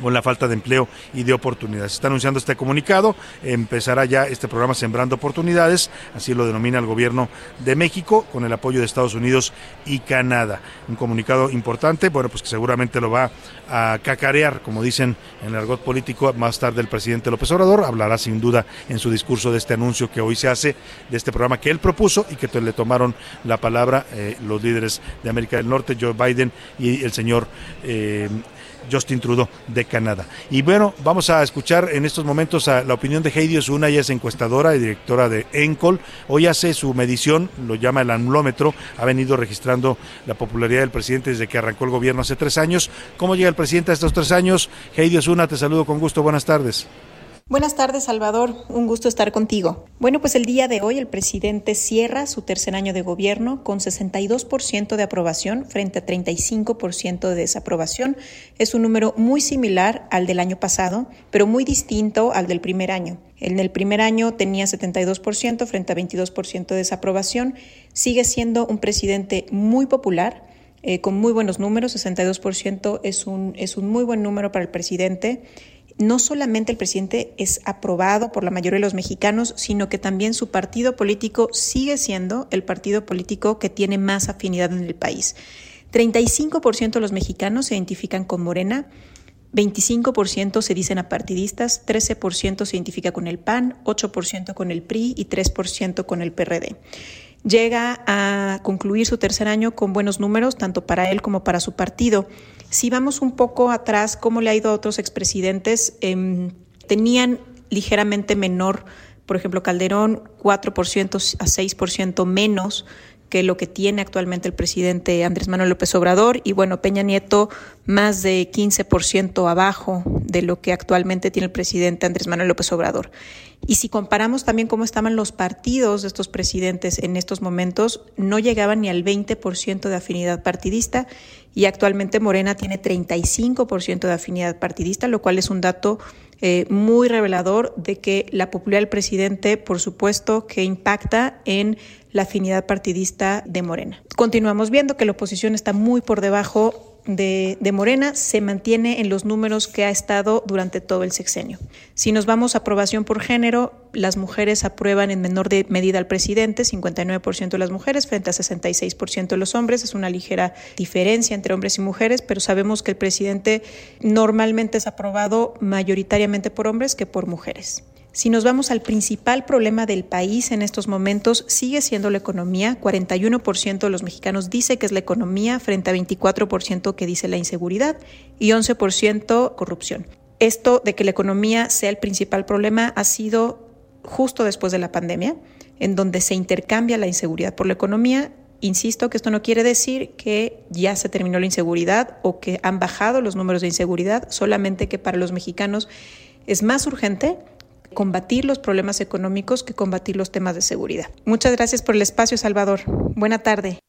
con la falta de empleo y de oportunidades. Se está anunciando este comunicado, empezará ya este programa Sembrando Oportunidades, así lo denomina el gobierno de México, con el apoyo de Estados Unidos y Canadá. Un comunicado importante, bueno, pues que seguramente lo va a cacarear, como dicen en el argot político, más tarde el presidente López Obrador, hablará sin duda en su discurso de este anuncio que hoy se hace, de este programa que él propuso y que le tomaron la palabra eh, los líderes de América del Norte, Joe Biden y el señor... eh, Justin Trudeau de Canadá. Y bueno, vamos a escuchar en estos momentos a la opinión de Heidi Osuna, ella es encuestadora y directora de ENCOL. Hoy hace su medición, lo llama el anulómetro, ha venido registrando la popularidad del presidente desde que arrancó el gobierno hace tres años. ¿Cómo llega el presidente a estos tres años? Heidi Osuna, te saludo con gusto, buenas tardes. Buenas tardes, Salvador. Un gusto estar contigo. Bueno, pues el día de hoy el presidente cierra su tercer año de gobierno con 62% de aprobación frente a 35% de desaprobación. Es un número muy similar al del año pasado, pero muy distinto al del primer año. En el primer año tenía 72% frente a 22% de desaprobación. Sigue siendo un presidente muy popular, eh, con muy buenos números. 62% es un, es un muy buen número para el presidente no solamente el presidente es aprobado por la mayoría de los mexicanos, sino que también su partido político sigue siendo el partido político que tiene más afinidad en el país. 35% de los mexicanos se identifican con Morena, 25% se dicen apartidistas, 13% se identifica con el PAN, 8% con el PRI y 3% con el PRD. Llega a concluir su tercer año con buenos números, tanto para él como para su partido. Si vamos un poco atrás, cómo le ha ido a otros expresidentes, eh, tenían ligeramente menor, por ejemplo, Calderón 4% a 6% menos que lo que tiene actualmente el presidente Andrés Manuel López Obrador y bueno, Peña Nieto más de 15% abajo de lo que actualmente tiene el presidente Andrés Manuel López Obrador. Y si comparamos también cómo estaban los partidos de estos presidentes en estos momentos, no llegaban ni al 20% de afinidad partidista y actualmente Morena tiene 35% de afinidad partidista, lo cual es un dato eh, muy revelador de que la popularidad del presidente, por supuesto, que impacta en la afinidad partidista de Morena. Continuamos viendo que la oposición está muy por debajo de, de, Morena se mantiene en los números que ha estado durante todo el sexenio. Si nos vamos a aprobación por género, las mujeres aprueban en menor de medida al presidente, 59% de las mujeres frente a 66% de los hombres. Es una ligera diferencia entre hombres y mujeres, pero sabemos que el presidente normalmente es aprobado mayoritariamente por hombres que por mujeres. Si nos vamos al principal problema del país en estos momentos, sigue siendo la economía. 41% de los mexicanos dice que es la economía frente a 24% que dice la inseguridad y 11% corrupción. Esto de que la economía sea el principal problema ha sido justo después de la pandemia, en donde se intercambia la inseguridad por la economía. Insisto que esto no quiere decir que ya se terminó la inseguridad o que han bajado los números de inseguridad, solamente que para los mexicanos es más urgente combatir los problemas económicos que combatir los temas de seguridad. Muchas gracias por el espacio, Salvador. Buena tarde.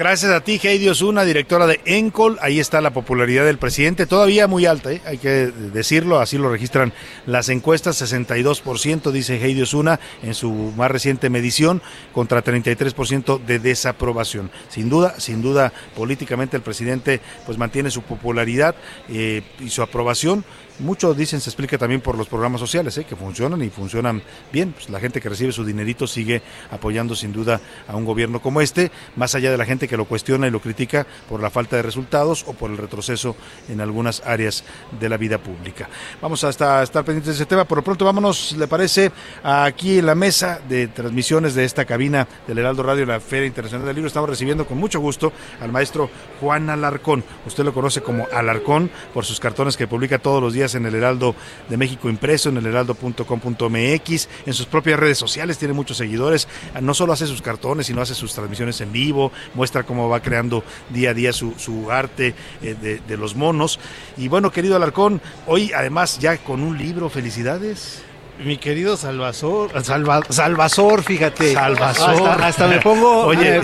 Gracias a ti, Heidi Osuna, directora de Encol. Ahí está la popularidad del presidente, todavía muy alta, ¿eh? hay que decirlo, así lo registran las encuestas, 62% dice Heidi Osuna en su más reciente medición, contra 33% de desaprobación. Sin duda, sin duda, políticamente el presidente pues mantiene su popularidad eh, y su aprobación mucho dicen se explica también por los programas sociales, ¿eh? que funcionan y funcionan bien. Pues la gente que recibe su dinerito sigue apoyando sin duda a un gobierno como este, más allá de la gente que lo cuestiona y lo critica por la falta de resultados o por el retroceso en algunas áreas de la vida pública. Vamos a estar, estar pendientes de ese tema. Por lo pronto, vámonos, ¿le parece? Aquí en la mesa de transmisiones de esta cabina del Heraldo Radio, la Feria Internacional del Libro, estamos recibiendo con mucho gusto al maestro Juan Alarcón. Usted lo conoce como Alarcón por sus cartones que publica todos los días en el Heraldo de México impreso, en el heraldo.com.mx, en sus propias redes sociales, tiene muchos seguidores. No solo hace sus cartones, sino hace sus transmisiones en vivo, muestra cómo va creando día a día su, su arte eh, de, de, los monos. Y bueno, querido Alarcón, hoy además ya con un libro, felicidades. Mi querido Salvazor, Salva, Salvazor, fíjate. Salvazor. Hasta, hasta me pongo. Oye, eh,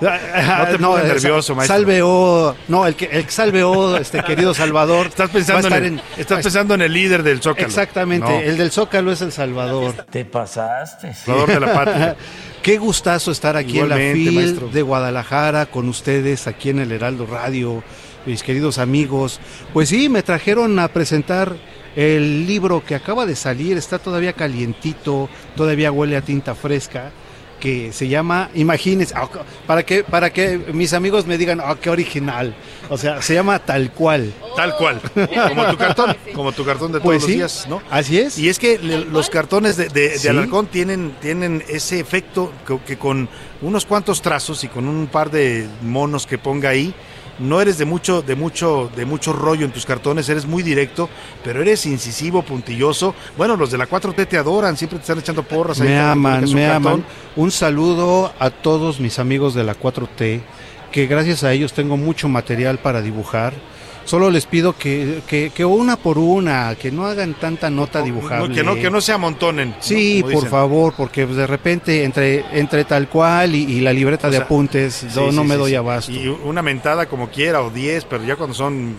no te pongas nervioso, maestro. Salveó, no, el que, el que salveó, este querido Salvador. Estás pensando, en, en, estás pensando en el líder del Zócalo. Exactamente, no. el del Zócalo es el Salvador. Te pasaste. Salvador de la patria. <laughs> Qué gustazo estar aquí Igualmente, en la FIL maestro. de Guadalajara con ustedes, aquí en el Heraldo Radio, mis queridos amigos. Pues sí, me trajeron a presentar el libro que acaba de salir, está todavía calientito, todavía huele a tinta fresca que se llama, imagínense, para que, para que mis amigos me digan, oh, qué original. O sea, se llama tal cual. Tal cual. Como tu cartón, como tu cartón de todos pues los sí, días, ¿no? Así es. Y es que le, los cartones de, de, de Sí. Alarcón tienen, tienen ese efecto que, que con unos cuantos trazos y con un par de monos que ponga ahí, no eres de mucho, de mucho, de mucho rollo en tus cartones, eres muy directo, pero eres incisivo, puntilloso. Bueno, los de la 4T te adoran, siempre te están echando porras ahí Me cuando aman, me cartón. aman. Un saludo a todos mis amigos de la 4T, que gracias a ellos tengo mucho material para dibujar. Solo les pido que, que, que una por una, que no hagan tanta nota dibujable. No, que no, que no se amontonen. Sí, por favor, porque de repente entre, entre tal cual y, y la libreta O de sea, apuntes, Sí, no, me sí, doy abasto. Y una mentada como quiera o 10, pero ya cuando son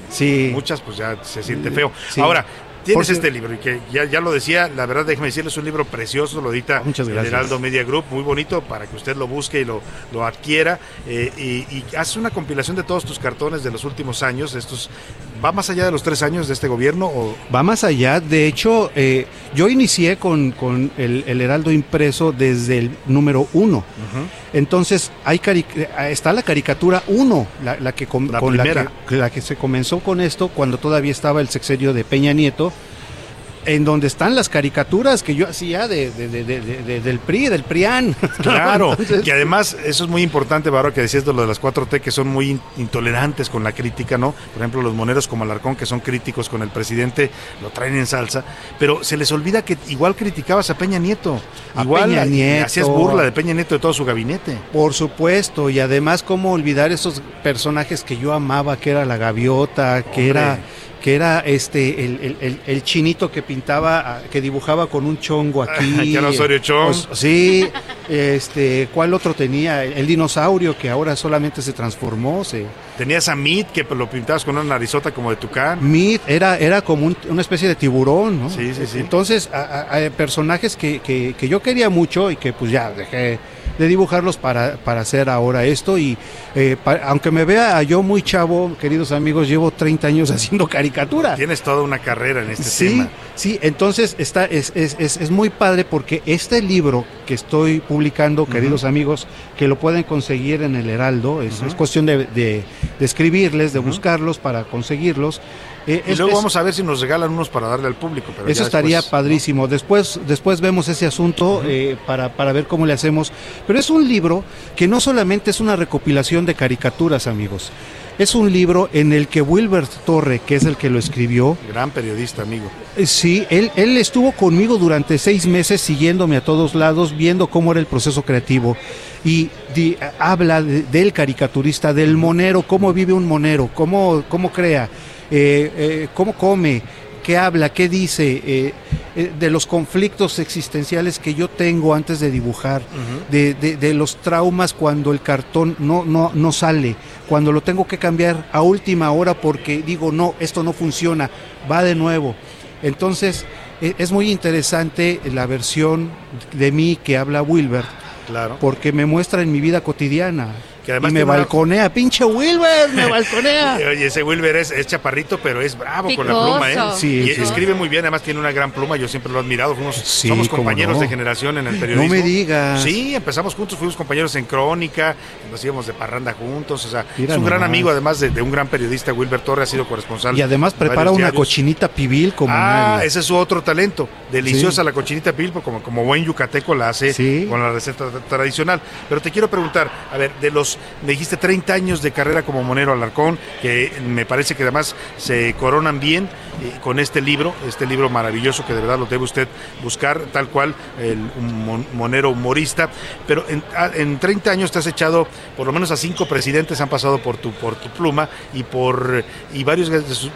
muchas, pues ya se siente feo. Ahora, tienes Porque- este libro y que ya, ya lo decía, la verdad déjeme decirle, es un libro precioso, lo edita Muchas el. Heraldo Media Group, muy bonito para que usted lo busque y lo, lo adquiera. eh, y, y hace una compilación de todos tus cartones de los últimos años, estos ¿Va más allá de los tres años de este gobierno? O... Va más allá, de hecho, eh, yo inicié con, con el, el Heraldo impreso desde el número uno. Entonces, hay cari- eh, está la caricatura 1, la, la que La con la que, la que se comenzó con esto cuando todavía estaba el sexenio de Peña Nieto. En donde están las caricaturas que yo hacía de, de- de- de- de- del PRI, del PRIAN. <laughs> Claro, <laughs> Entonces, y además eso es muy importante, Baro, que decías de lo de las 4T que son muy in- intolerantes con la crítica, ¿no? Por ejemplo, los moneros como Alarcón que son críticos con el presidente, lo traen en salsa, pero se les olvida que igual criticabas a Peña Nieto, A igual Peña Nieto. hacías burla de Peña Nieto de todo su gabinete. Por supuesto, y además cómo olvidar esos personajes que yo amaba, que era la gaviota, que Hombre. era que era este el, el- el- chinito que pintaba, ah, que dibujaba con un chongo <laughs> aquí. Que era Osorio Chong. Os- sí, este, ¿cuál otro tenía? El, dinosaurio que ahora solamente se transformó, se Tenías a Meat que lo pintabas con una narizota como de tucán. Meat era, era como un- una especie de tiburón, ¿no? Sí, sí, sí. Entonces, a personajes que, que- que yo quería mucho y que pues ya dejé de dibujarlos para, para hacer ahora esto y eh, aunque me vea yo muy chavo, queridos amigos, llevo 30 años <laughs> haciendo caricatura. Tienes toda una carrera en este Sí, tema. sí, entonces está, es, es, es, es muy padre porque este libro que estoy publicando, queridos amigos, que lo pueden conseguir en el Heraldo, es, cuestión de, de- de escribirles, de buscarlos para conseguirlos. Eh, Y es- luego es- vamos a ver si nos regalan unos para darle al público. pero eso estaría después, padrísimo. Después, después vemos ese asunto eh, para, para ver cómo le hacemos. Pero es un libro que no solamente es una recopilación de caricaturas, amigos. Es un libro en el que Wilbert Torre, que es el que lo escribió, Gran periodista, amigo. eh, Sí, él, él estuvo conmigo durante seis meses siguiéndome a todos lados, viendo cómo era el proceso creativo. Y di- habla de- del caricaturista, del monero, cómo vive un monero, cómo, cómo crea, eh, eh, cómo come, qué habla, qué dice, eh, eh, de los conflictos existenciales que yo tengo antes de dibujar, de, de- de los traumas cuando el cartón no, no, no sale, cuando lo tengo que cambiar a última hora porque digo, no, esto no funciona, va de nuevo. Entonces, e- es muy interesante la versión de mí que habla Wilbert, Claro. porque me muestra en mi vida cotidiana. Que además y me una- balconea, pinche Wilbert, me <laughs> balconea. Oye, ese Wilber es, es chaparrito, pero es bravo con la pluma, ¿eh? Sí, y sí. escribe muy bien, además tiene una gran pluma, yo siempre lo he admirado, fuimos, Sí, somos compañeros no. de generación en el periodismo. No me digas. Sí, empezamos juntos, fuimos compañeros en Crónica, nos íbamos de parranda juntos, o sea, Mira es un gran amigo, además de, de un gran periodista, Wilber Torre ha sido corresponsal. Y además prepara una diarios. cochinita pibil como Ah, nadie. ese es su otro talento. Deliciosa Sí. la cochinita pibil, pues, como, como buen yucateco la hace con la receta tra- tradicional. Pero te quiero preguntar, a ver, de los, dijiste 30 años de carrera como monero Alarcón, que me parece que además se coronan bien eh, con este libro, este libro maravilloso que de verdad lo debe usted buscar, tal cual, el un mon- monero humorista. Pero en, a- en 30 años te has echado, por lo menos a cinco presidentes han pasado por tu, por tu pluma y por y varios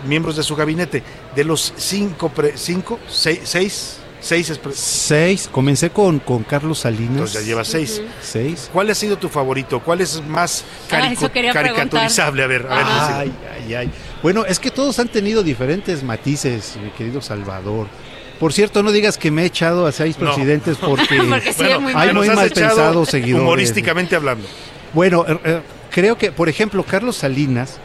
miembros de su gabinete. De los cinco, pre- cinco, seis, seis, seis Seis, comencé con, con Carlos Salinas. entonces ya llevas seis. Seis. ¿Cuál ha sido tu favorito? ¿Cuál es más Ah, carico- caricaturizable? A ver, a ver. Ay, ay, ay. Bueno, es que todos han tenido diferentes matices, mi querido Salvador. Por cierto, no digas que me he echado a seis No. presidentes <laughs> porque, Porque sí, es muy hay muy mal pensados seguidores. Humorísticamente hablando. Bueno, eh, eh, creo que, por ejemplo, Carlos Salinas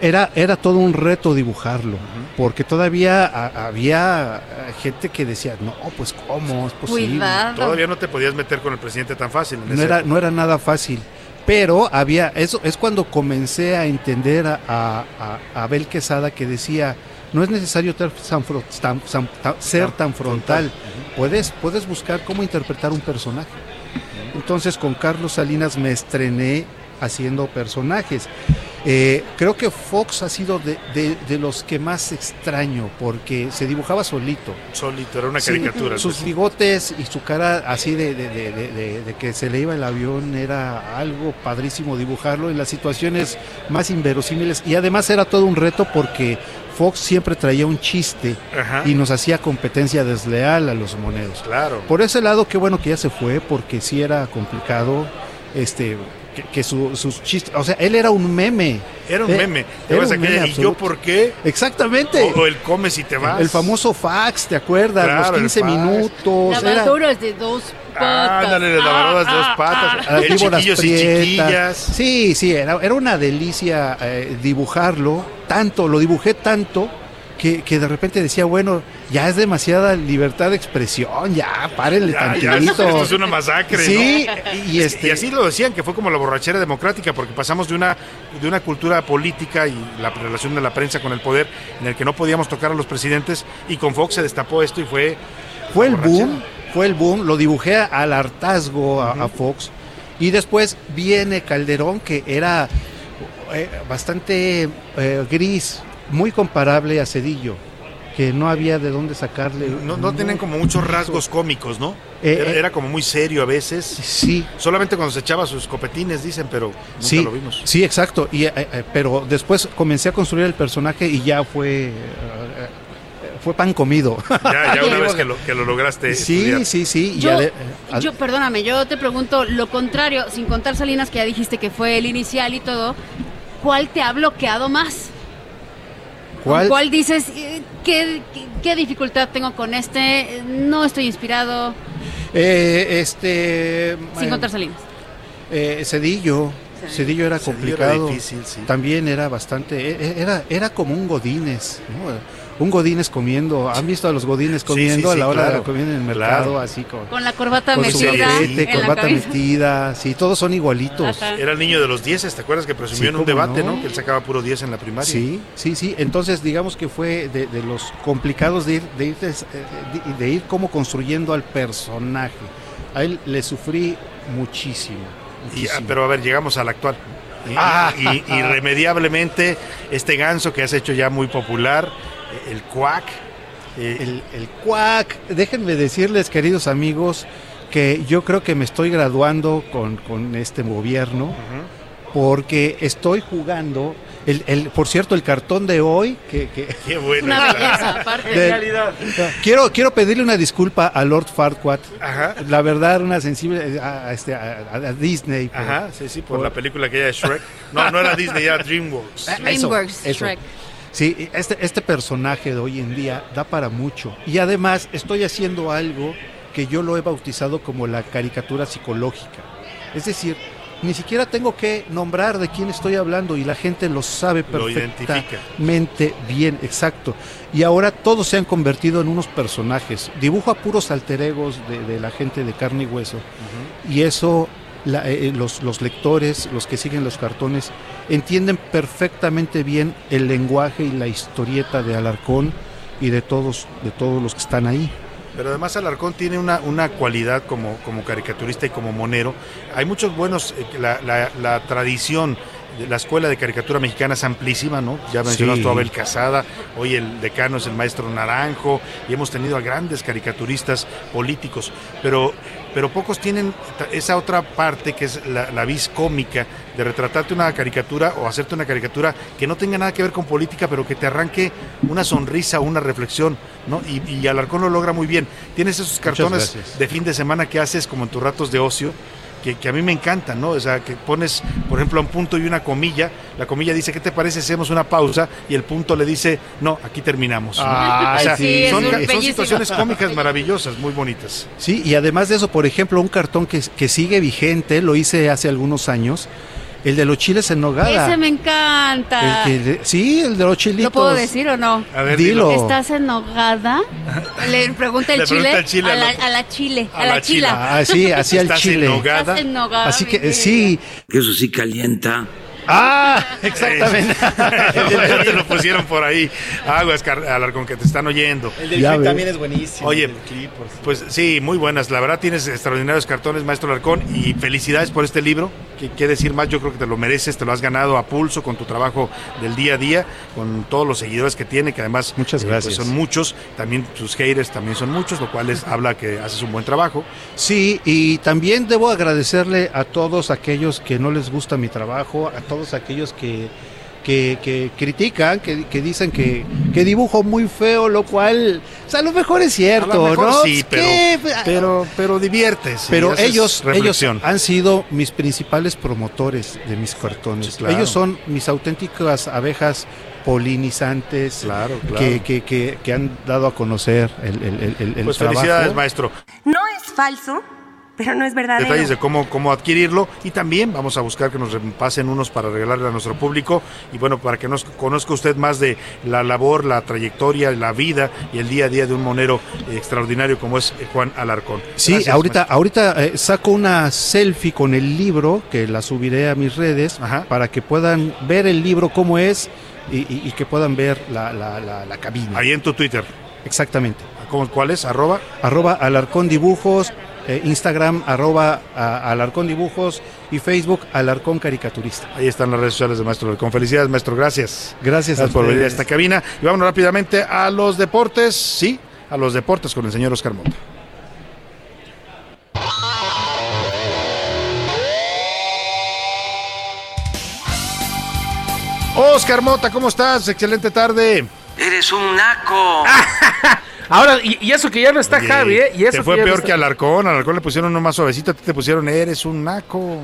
era, era todo un reto dibujarlo, porque todavía a- había gente que decía, no, pues cómo es posible. Todavía no te podías meter con el presidente tan fácil. en No ese- era, no era nada fácil. Pero había, eso es cuando comencé a entender a, a, a Abel Quesada que decía, no es necesario ter- tan fro- tan- tan- tan- ser tan frontal, puedes, puedes buscar cómo interpretar un personaje. Entonces con Carlos Salinas me estrené haciendo personajes. Eh, creo que Fox ha sido de, de- de los que más extraño porque se dibujaba solito. Solito, era una Sí, caricatura. sus bigotes y su cara así de, de- que se le iba el avión era algo padrísimo dibujarlo en las situaciones más inverosímiles y además era todo un reto porque Fox siempre traía un chiste Ajá. y nos hacía competencia desleal a los moneros. Claro. Por ese lado, qué bueno que ya se fue porque sí era complicado este que, que su- sus chistes, o sea, él era un meme. Era un Eh, meme. Te era vas un meme ¿Y yo por qué? Exactamente. O, o el come si te vas. El famoso fax, ¿te acuerdas? Claro, Los el 15 fax. minutos. era- Lavadoras de dos patas. Ándale, las lavadoras de dos patas. a las el chiquillos y chiquillas. Sí, sí, era, era una delicia eh, dibujarlo, tanto, lo dibujé tanto que, que de repente decía, bueno, ya es demasiada libertad de expresión, ya, párenle Ya, ya, tantito. esto es una masacre. Sí, ¿no? y, este, Y así lo decían, que fue como la borrachera democrática, porque pasamos de una, de una cultura política y la relación de la prensa con el poder, en el que no podíamos tocar a los presidentes, y con Fox se destapó esto y fue... fue el boom, fue el boom, lo dibujé al hartazgo a, a Fox. Y después viene Calderón, que era eh, bastante eh, gris, muy comparable a Cedillo, que no había de dónde sacarle. No, no tienen como muchos rasgos cómicos, ¿no? Eh, era, eh. era como muy serio a veces. Sí. Solamente cuando se echaba sus copetines, dicen, pero nunca Sí, lo vimos. sí, exacto. Y, eh, eh, pero después comencé a construir el personaje y ya fue, eh, fue pan comido. Ya, ya <laughs> una vez que lo, que lo lograste Sí, estudiar. sí, sí. y Yo, ad- yo, perdóname, yo te pregunto lo contrario, sin contar Salinas, que ya dijiste que fue el inicial y todo, ¿cuál te ha bloqueado más? ¿Con ¿Cuál? ¿Cuál dices, eh, ¿qué, qué, qué dificultad tengo con este? No estoy inspirado, Eh, este. sin eh, contar Salinas. eh, Cedillo. Cedillo era Cedillo era complicado. difícil, sí. También era bastante. e- e- Era, era como un Godines. ¿no? Un Godines comiendo. ¿Han visto a los Godines comiendo sí, a la hora de claro. la comida en el mercado? Claro. Así con. Con la corbata con su metida gafete, en la corbata metida. Sí, todos son igualitos. Ajá. Era el niño de los 10, ¿te acuerdas que presumió Sí, en un debate, no. no? Que él sacaba puro 10 en la primaria. Sí, sí, sí. Entonces, digamos que fue de, de los complicados de ir, de ir, eh, de, de ir como construyendo al personaje. A él le sufrí muchísimo. Y, ah, pero a ver, llegamos al actual. Ah. y- <laughs> irremediablemente, este ganso que has hecho ya muy popular, el cuac. eh, El, el cuac. Déjenme decirles, queridos amigos, que yo creo que me estoy graduando con, con este gobierno porque estoy jugando. El, el, por cierto, el cartón de hoy, que, que- <laughs> Qué bueno. Una belleza, aparte. de- quiero, quiero pedirle una disculpa a Lord Farquaad. Ajá. La verdad, una sensible a, a este, a, a Disney. por- Ajá, sí, sí, por, por- la película que era de Shrek. No, no era Disney, era <laughs> DreamWorks. Eh, eso, DreamWorks, eso. Shrek. Sí, este, este personaje de hoy en día da para mucho. Y además estoy haciendo algo que yo lo he bautizado como la caricatura psicológica. Es decir, ni siquiera tengo que nombrar de quién estoy hablando y la gente lo sabe Lo perfectamente bien, exacto. Y ahora todos se han convertido en unos personajes. Dibujo a puros alter egos de, de la gente de carne y hueso. Y eso la- eh, los, los lectores, los que siguen los cartones, entienden perfectamente bien el lenguaje y la historieta de Alarcón y de todos, de todos los que están ahí. Pero además Alarcón tiene una, una cualidad como, como caricaturista y como monero. Hay muchos buenos, eh, la, la- la tradición de la escuela de caricatura mexicana es amplísima, ¿no? Ya mencionas Sí. tú a Abel Casada, hoy el decano es el maestro Naranjo, y hemos tenido a grandes caricaturistas políticos, pero, pero pocos tienen esa otra parte que es la, la vis cómica de retratarte una caricatura o hacerte una caricatura que no tenga nada que ver con política, pero que te arranque una sonrisa, una reflexión, ¿no? Y, y Alarcón lo logra muy bien. Tienes esos cartones de fin de semana que haces como en tus ratos de ocio, que, que a mí me encantan, ¿no? O sea, que pones, por ejemplo, un punto y una comilla, la comilla dice, ¿qué te parece si hacemos una pausa? Y el punto le dice, no, aquí terminamos. ¿no? Ay, o sea, sí, son, situaciones <laughs> cómicas maravillosas, muy bonitas. Sí, y además de eso, por ejemplo, un cartón que, que sigue vigente, lo hice hace algunos años, el de los chiles en nogada. Ese me encanta. El que- sí, el de los chilitos. ¿Lo puedo decir o no? A ver, Dilo. ¿Estás enojada? <laughs> Le pregunta el Le chile, pregunta el chile a, la, la- a la chile, a, a la, la chila. chila. Ah, sí, así al ¿Estás chile. enojada? Estás enojada. Así mi que sí. Que eso sí calienta. Ah, exactamente. <laughs> ya te <laughs> lo pusieron por ahí. Aguas, Alarcón, que te están oyendo. El del Ya clip ves. también es buenísimo. Oye, clip. Pues sí, muy buenas. La verdad tienes extraordinarios cartones, maestro Alarcón, y felicidades por este libro. ¿Qué, qué decir más? Yo creo que te lo mereces, te lo has ganado a pulso con tu trabajo del día a día, con todos los seguidores que tiene, que además Muchas eh, gracias. pues son muchos. También sus haters también son muchos, lo cual habla que haces un buen trabajo. Sí, y también debo agradecerle a todos aquellos que no les gusta mi trabajo, a todos aquellos que, que, que critican, que, que dicen que, que dibujo muy feo, lo cual, o sea, a lo mejor es cierto, a lo mejor ¿no? sí, pero, pero, pero diviertes. Pero ellos, ellos han sido mis principales promotores de mis cartones. Sí, claro. Ellos son mis auténticas abejas polinizantes Claro, claro. Que, que, que, que han dado a conocer el, el, el- el Pues trabajo. felicidades, maestro. No es falso, pero no es verdadero. detalles de cómo, cómo adquirirlo y también vamos a buscar que nos pasen unos para regalarle a nuestro público y bueno, para que nos conozca usted más de la labor, la trayectoria, la vida y el día a día de un monero extraordinario como es Juan Alarcón. Sí, Gracias, ahorita, maestro. ahorita eh, saco una selfie con el libro que la subiré a mis redes para que puedan ver el libro cómo es y, y- y que puedan ver la, la, la, la cabina. Ahí en tu Twitter. Exactamente. ¿Cómo, ¿Cuál es? Arroba. Arroba Alarcón Dibujos, eh, Instagram arroba a- Alarcón Dibujos y Facebook Alarcón Caricaturista. Ahí están las redes sociales de Maestro Alarcón. Felicidades, maestro. Gracias. Gracias a por venir a esta cabina. Y vámonos rápidamente a los deportes. Sí, a los deportes con el señor Oscar Mota. Oscar Mota, ¿cómo estás? Excelente tarde. Eres un naco. <laughs> Ahora, y, y eso que ya no está Oye, Javi, ¿eh? Y eso te fue no peor está- que Alarcón. Alarcón le pusieron uno más suavecito, a ti te pusieron eres un naco.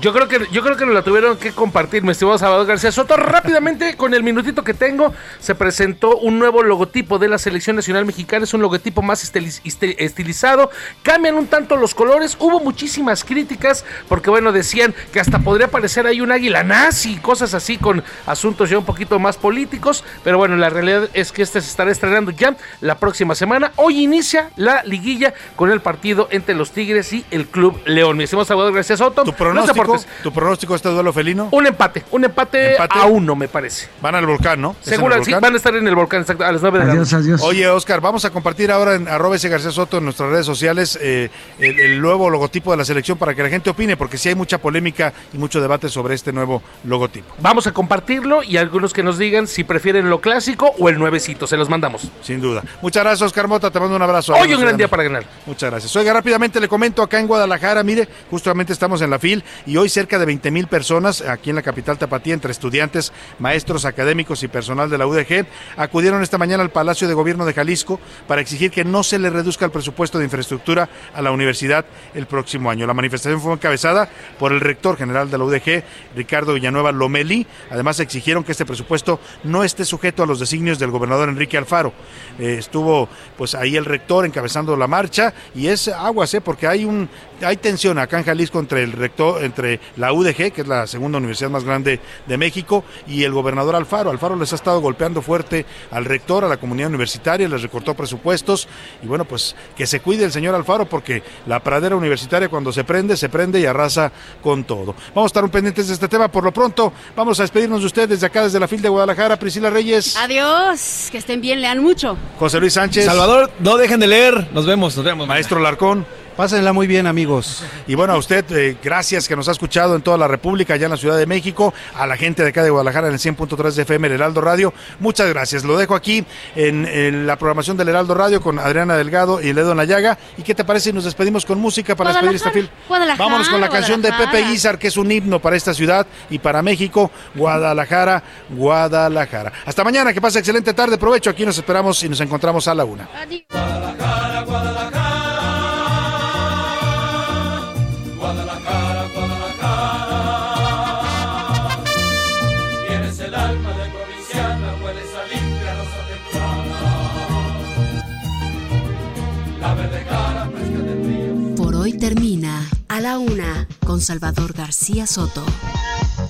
Yo creo que yo creo que nos la tuvieron que compartir, mi estimado Salvador García Soto. Rápidamente, con el minutito que tengo, se presentó un nuevo logotipo de la Selección Nacional Mexicana. Es un logotipo más estili- estilizado. Cambian un tanto los colores. Hubo muchísimas críticas porque, bueno, decían que hasta podría parecer ahí un águila nazi, cosas así con asuntos ya un poquito más políticos. Pero bueno, la realidad es que este se estará estrenando ya la próxima semana. Hoy inicia la liguilla con el partido entre los Tigres y el Club León. Mi estimado Salvador García Soto. ¿Tu pronóstico, deportes. ¿Tu pronóstico de este duelo felino? Un empate, un empate, ¿Empate? a uno, me parece. Van al volcán, ¿no? ¿Es en el Seguro, sí, van a estar en el volcán exacto, a las 9 de la noche. Oye, Oscar, vamos a compartir ahora en arroba ese García Soto en nuestras redes sociales eh, el, el nuevo logotipo de la selección para que la gente opine, porque sí hay mucha polémica y mucho debate sobre este nuevo logotipo. Vamos a compartirlo y algunos que nos digan si prefieren lo clásico o el nuevecito, se los mandamos. Sin duda. Muchas gracias, Oscar Mota. Te mando un abrazo. Hoy un gran día para ganar. Muchas gracias. Oiga, rápidamente le comento acá en Guadalajara, mire, justamente estamos en la FIL y hoy cerca de 20 mil personas aquí en la capital tapatía, entre estudiantes, maestros académicos y personal de la UDG, acudieron esta mañana al Palacio de Gobierno de Jalisco para exigir que no se le reduzca el presupuesto de infraestructura a la universidad el próximo año. La manifestación fue encabezada por el rector general de la UDG, Ricardo Villanueva Lomeli. Además, exigieron que este presupuesto no esté sujeto a los designios del gobernador Enrique Alfaro. Eh, estuvo pues ahí el rector encabezando la marcha y es aguas, ¿eh? porque hay un hay tensión acá en Jalisco entre el rector, entre la UDG, que es la segunda universidad más grande de México, y el gobernador Alfaro. Alfaro les ha estado golpeando fuerte al rector, a la comunidad universitaria, les recortó presupuestos y bueno, pues que se cuide el señor Alfaro porque la pradera universitaria cuando se prende, se prende y arrasa con todo. Vamos a estar un pendientes de este tema. Por lo pronto, vamos a despedirnos de ustedes desde acá, desde la FIL de Guadalajara. Priscila Reyes, Adiós, que estén bien, lean mucho. José Luis Sánchez. Salvador, no dejen de leer. Nos vemos, nos vemos. Maestro Larcón. Pásenla muy bien, amigos. Y bueno, a usted, eh, gracias que nos ha escuchado en toda la República, allá en la Ciudad de México, a la gente de acá de Guadalajara en el 100.3 de FM, el Heraldo Radio. Muchas gracias. Lo dejo aquí en, en la programación del Heraldo Radio con Adriana Delgado y el dedo en la llaga. ¿Y qué te parece si nos despedimos con música para despedir esta fil? Guadalajara, Vámonos con la canción de Pepe Guadalajara. Guizar, que es un himno para esta ciudad y para México. Guadalajara, Guadalajara. Hasta mañana, que pase excelente tarde. Provecho. Aquí nos esperamos y nos encontramos a la una. Guadalajara, termina A la Una con Salvador García Soto.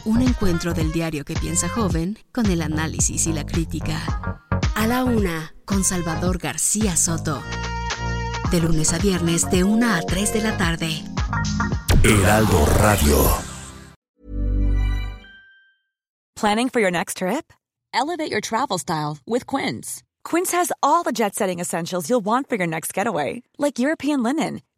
Un encuentro del diario que piensa joven con el análisis y la crítica. A la Una con Salvador García Soto. De lunes a viernes de 1 a 3 de la tarde. Heraldo Radio. Planning for your next trip? Elevate your travel style with Quince. Quince has all the jet setting essentials you'll want for your next getaway, like European linen,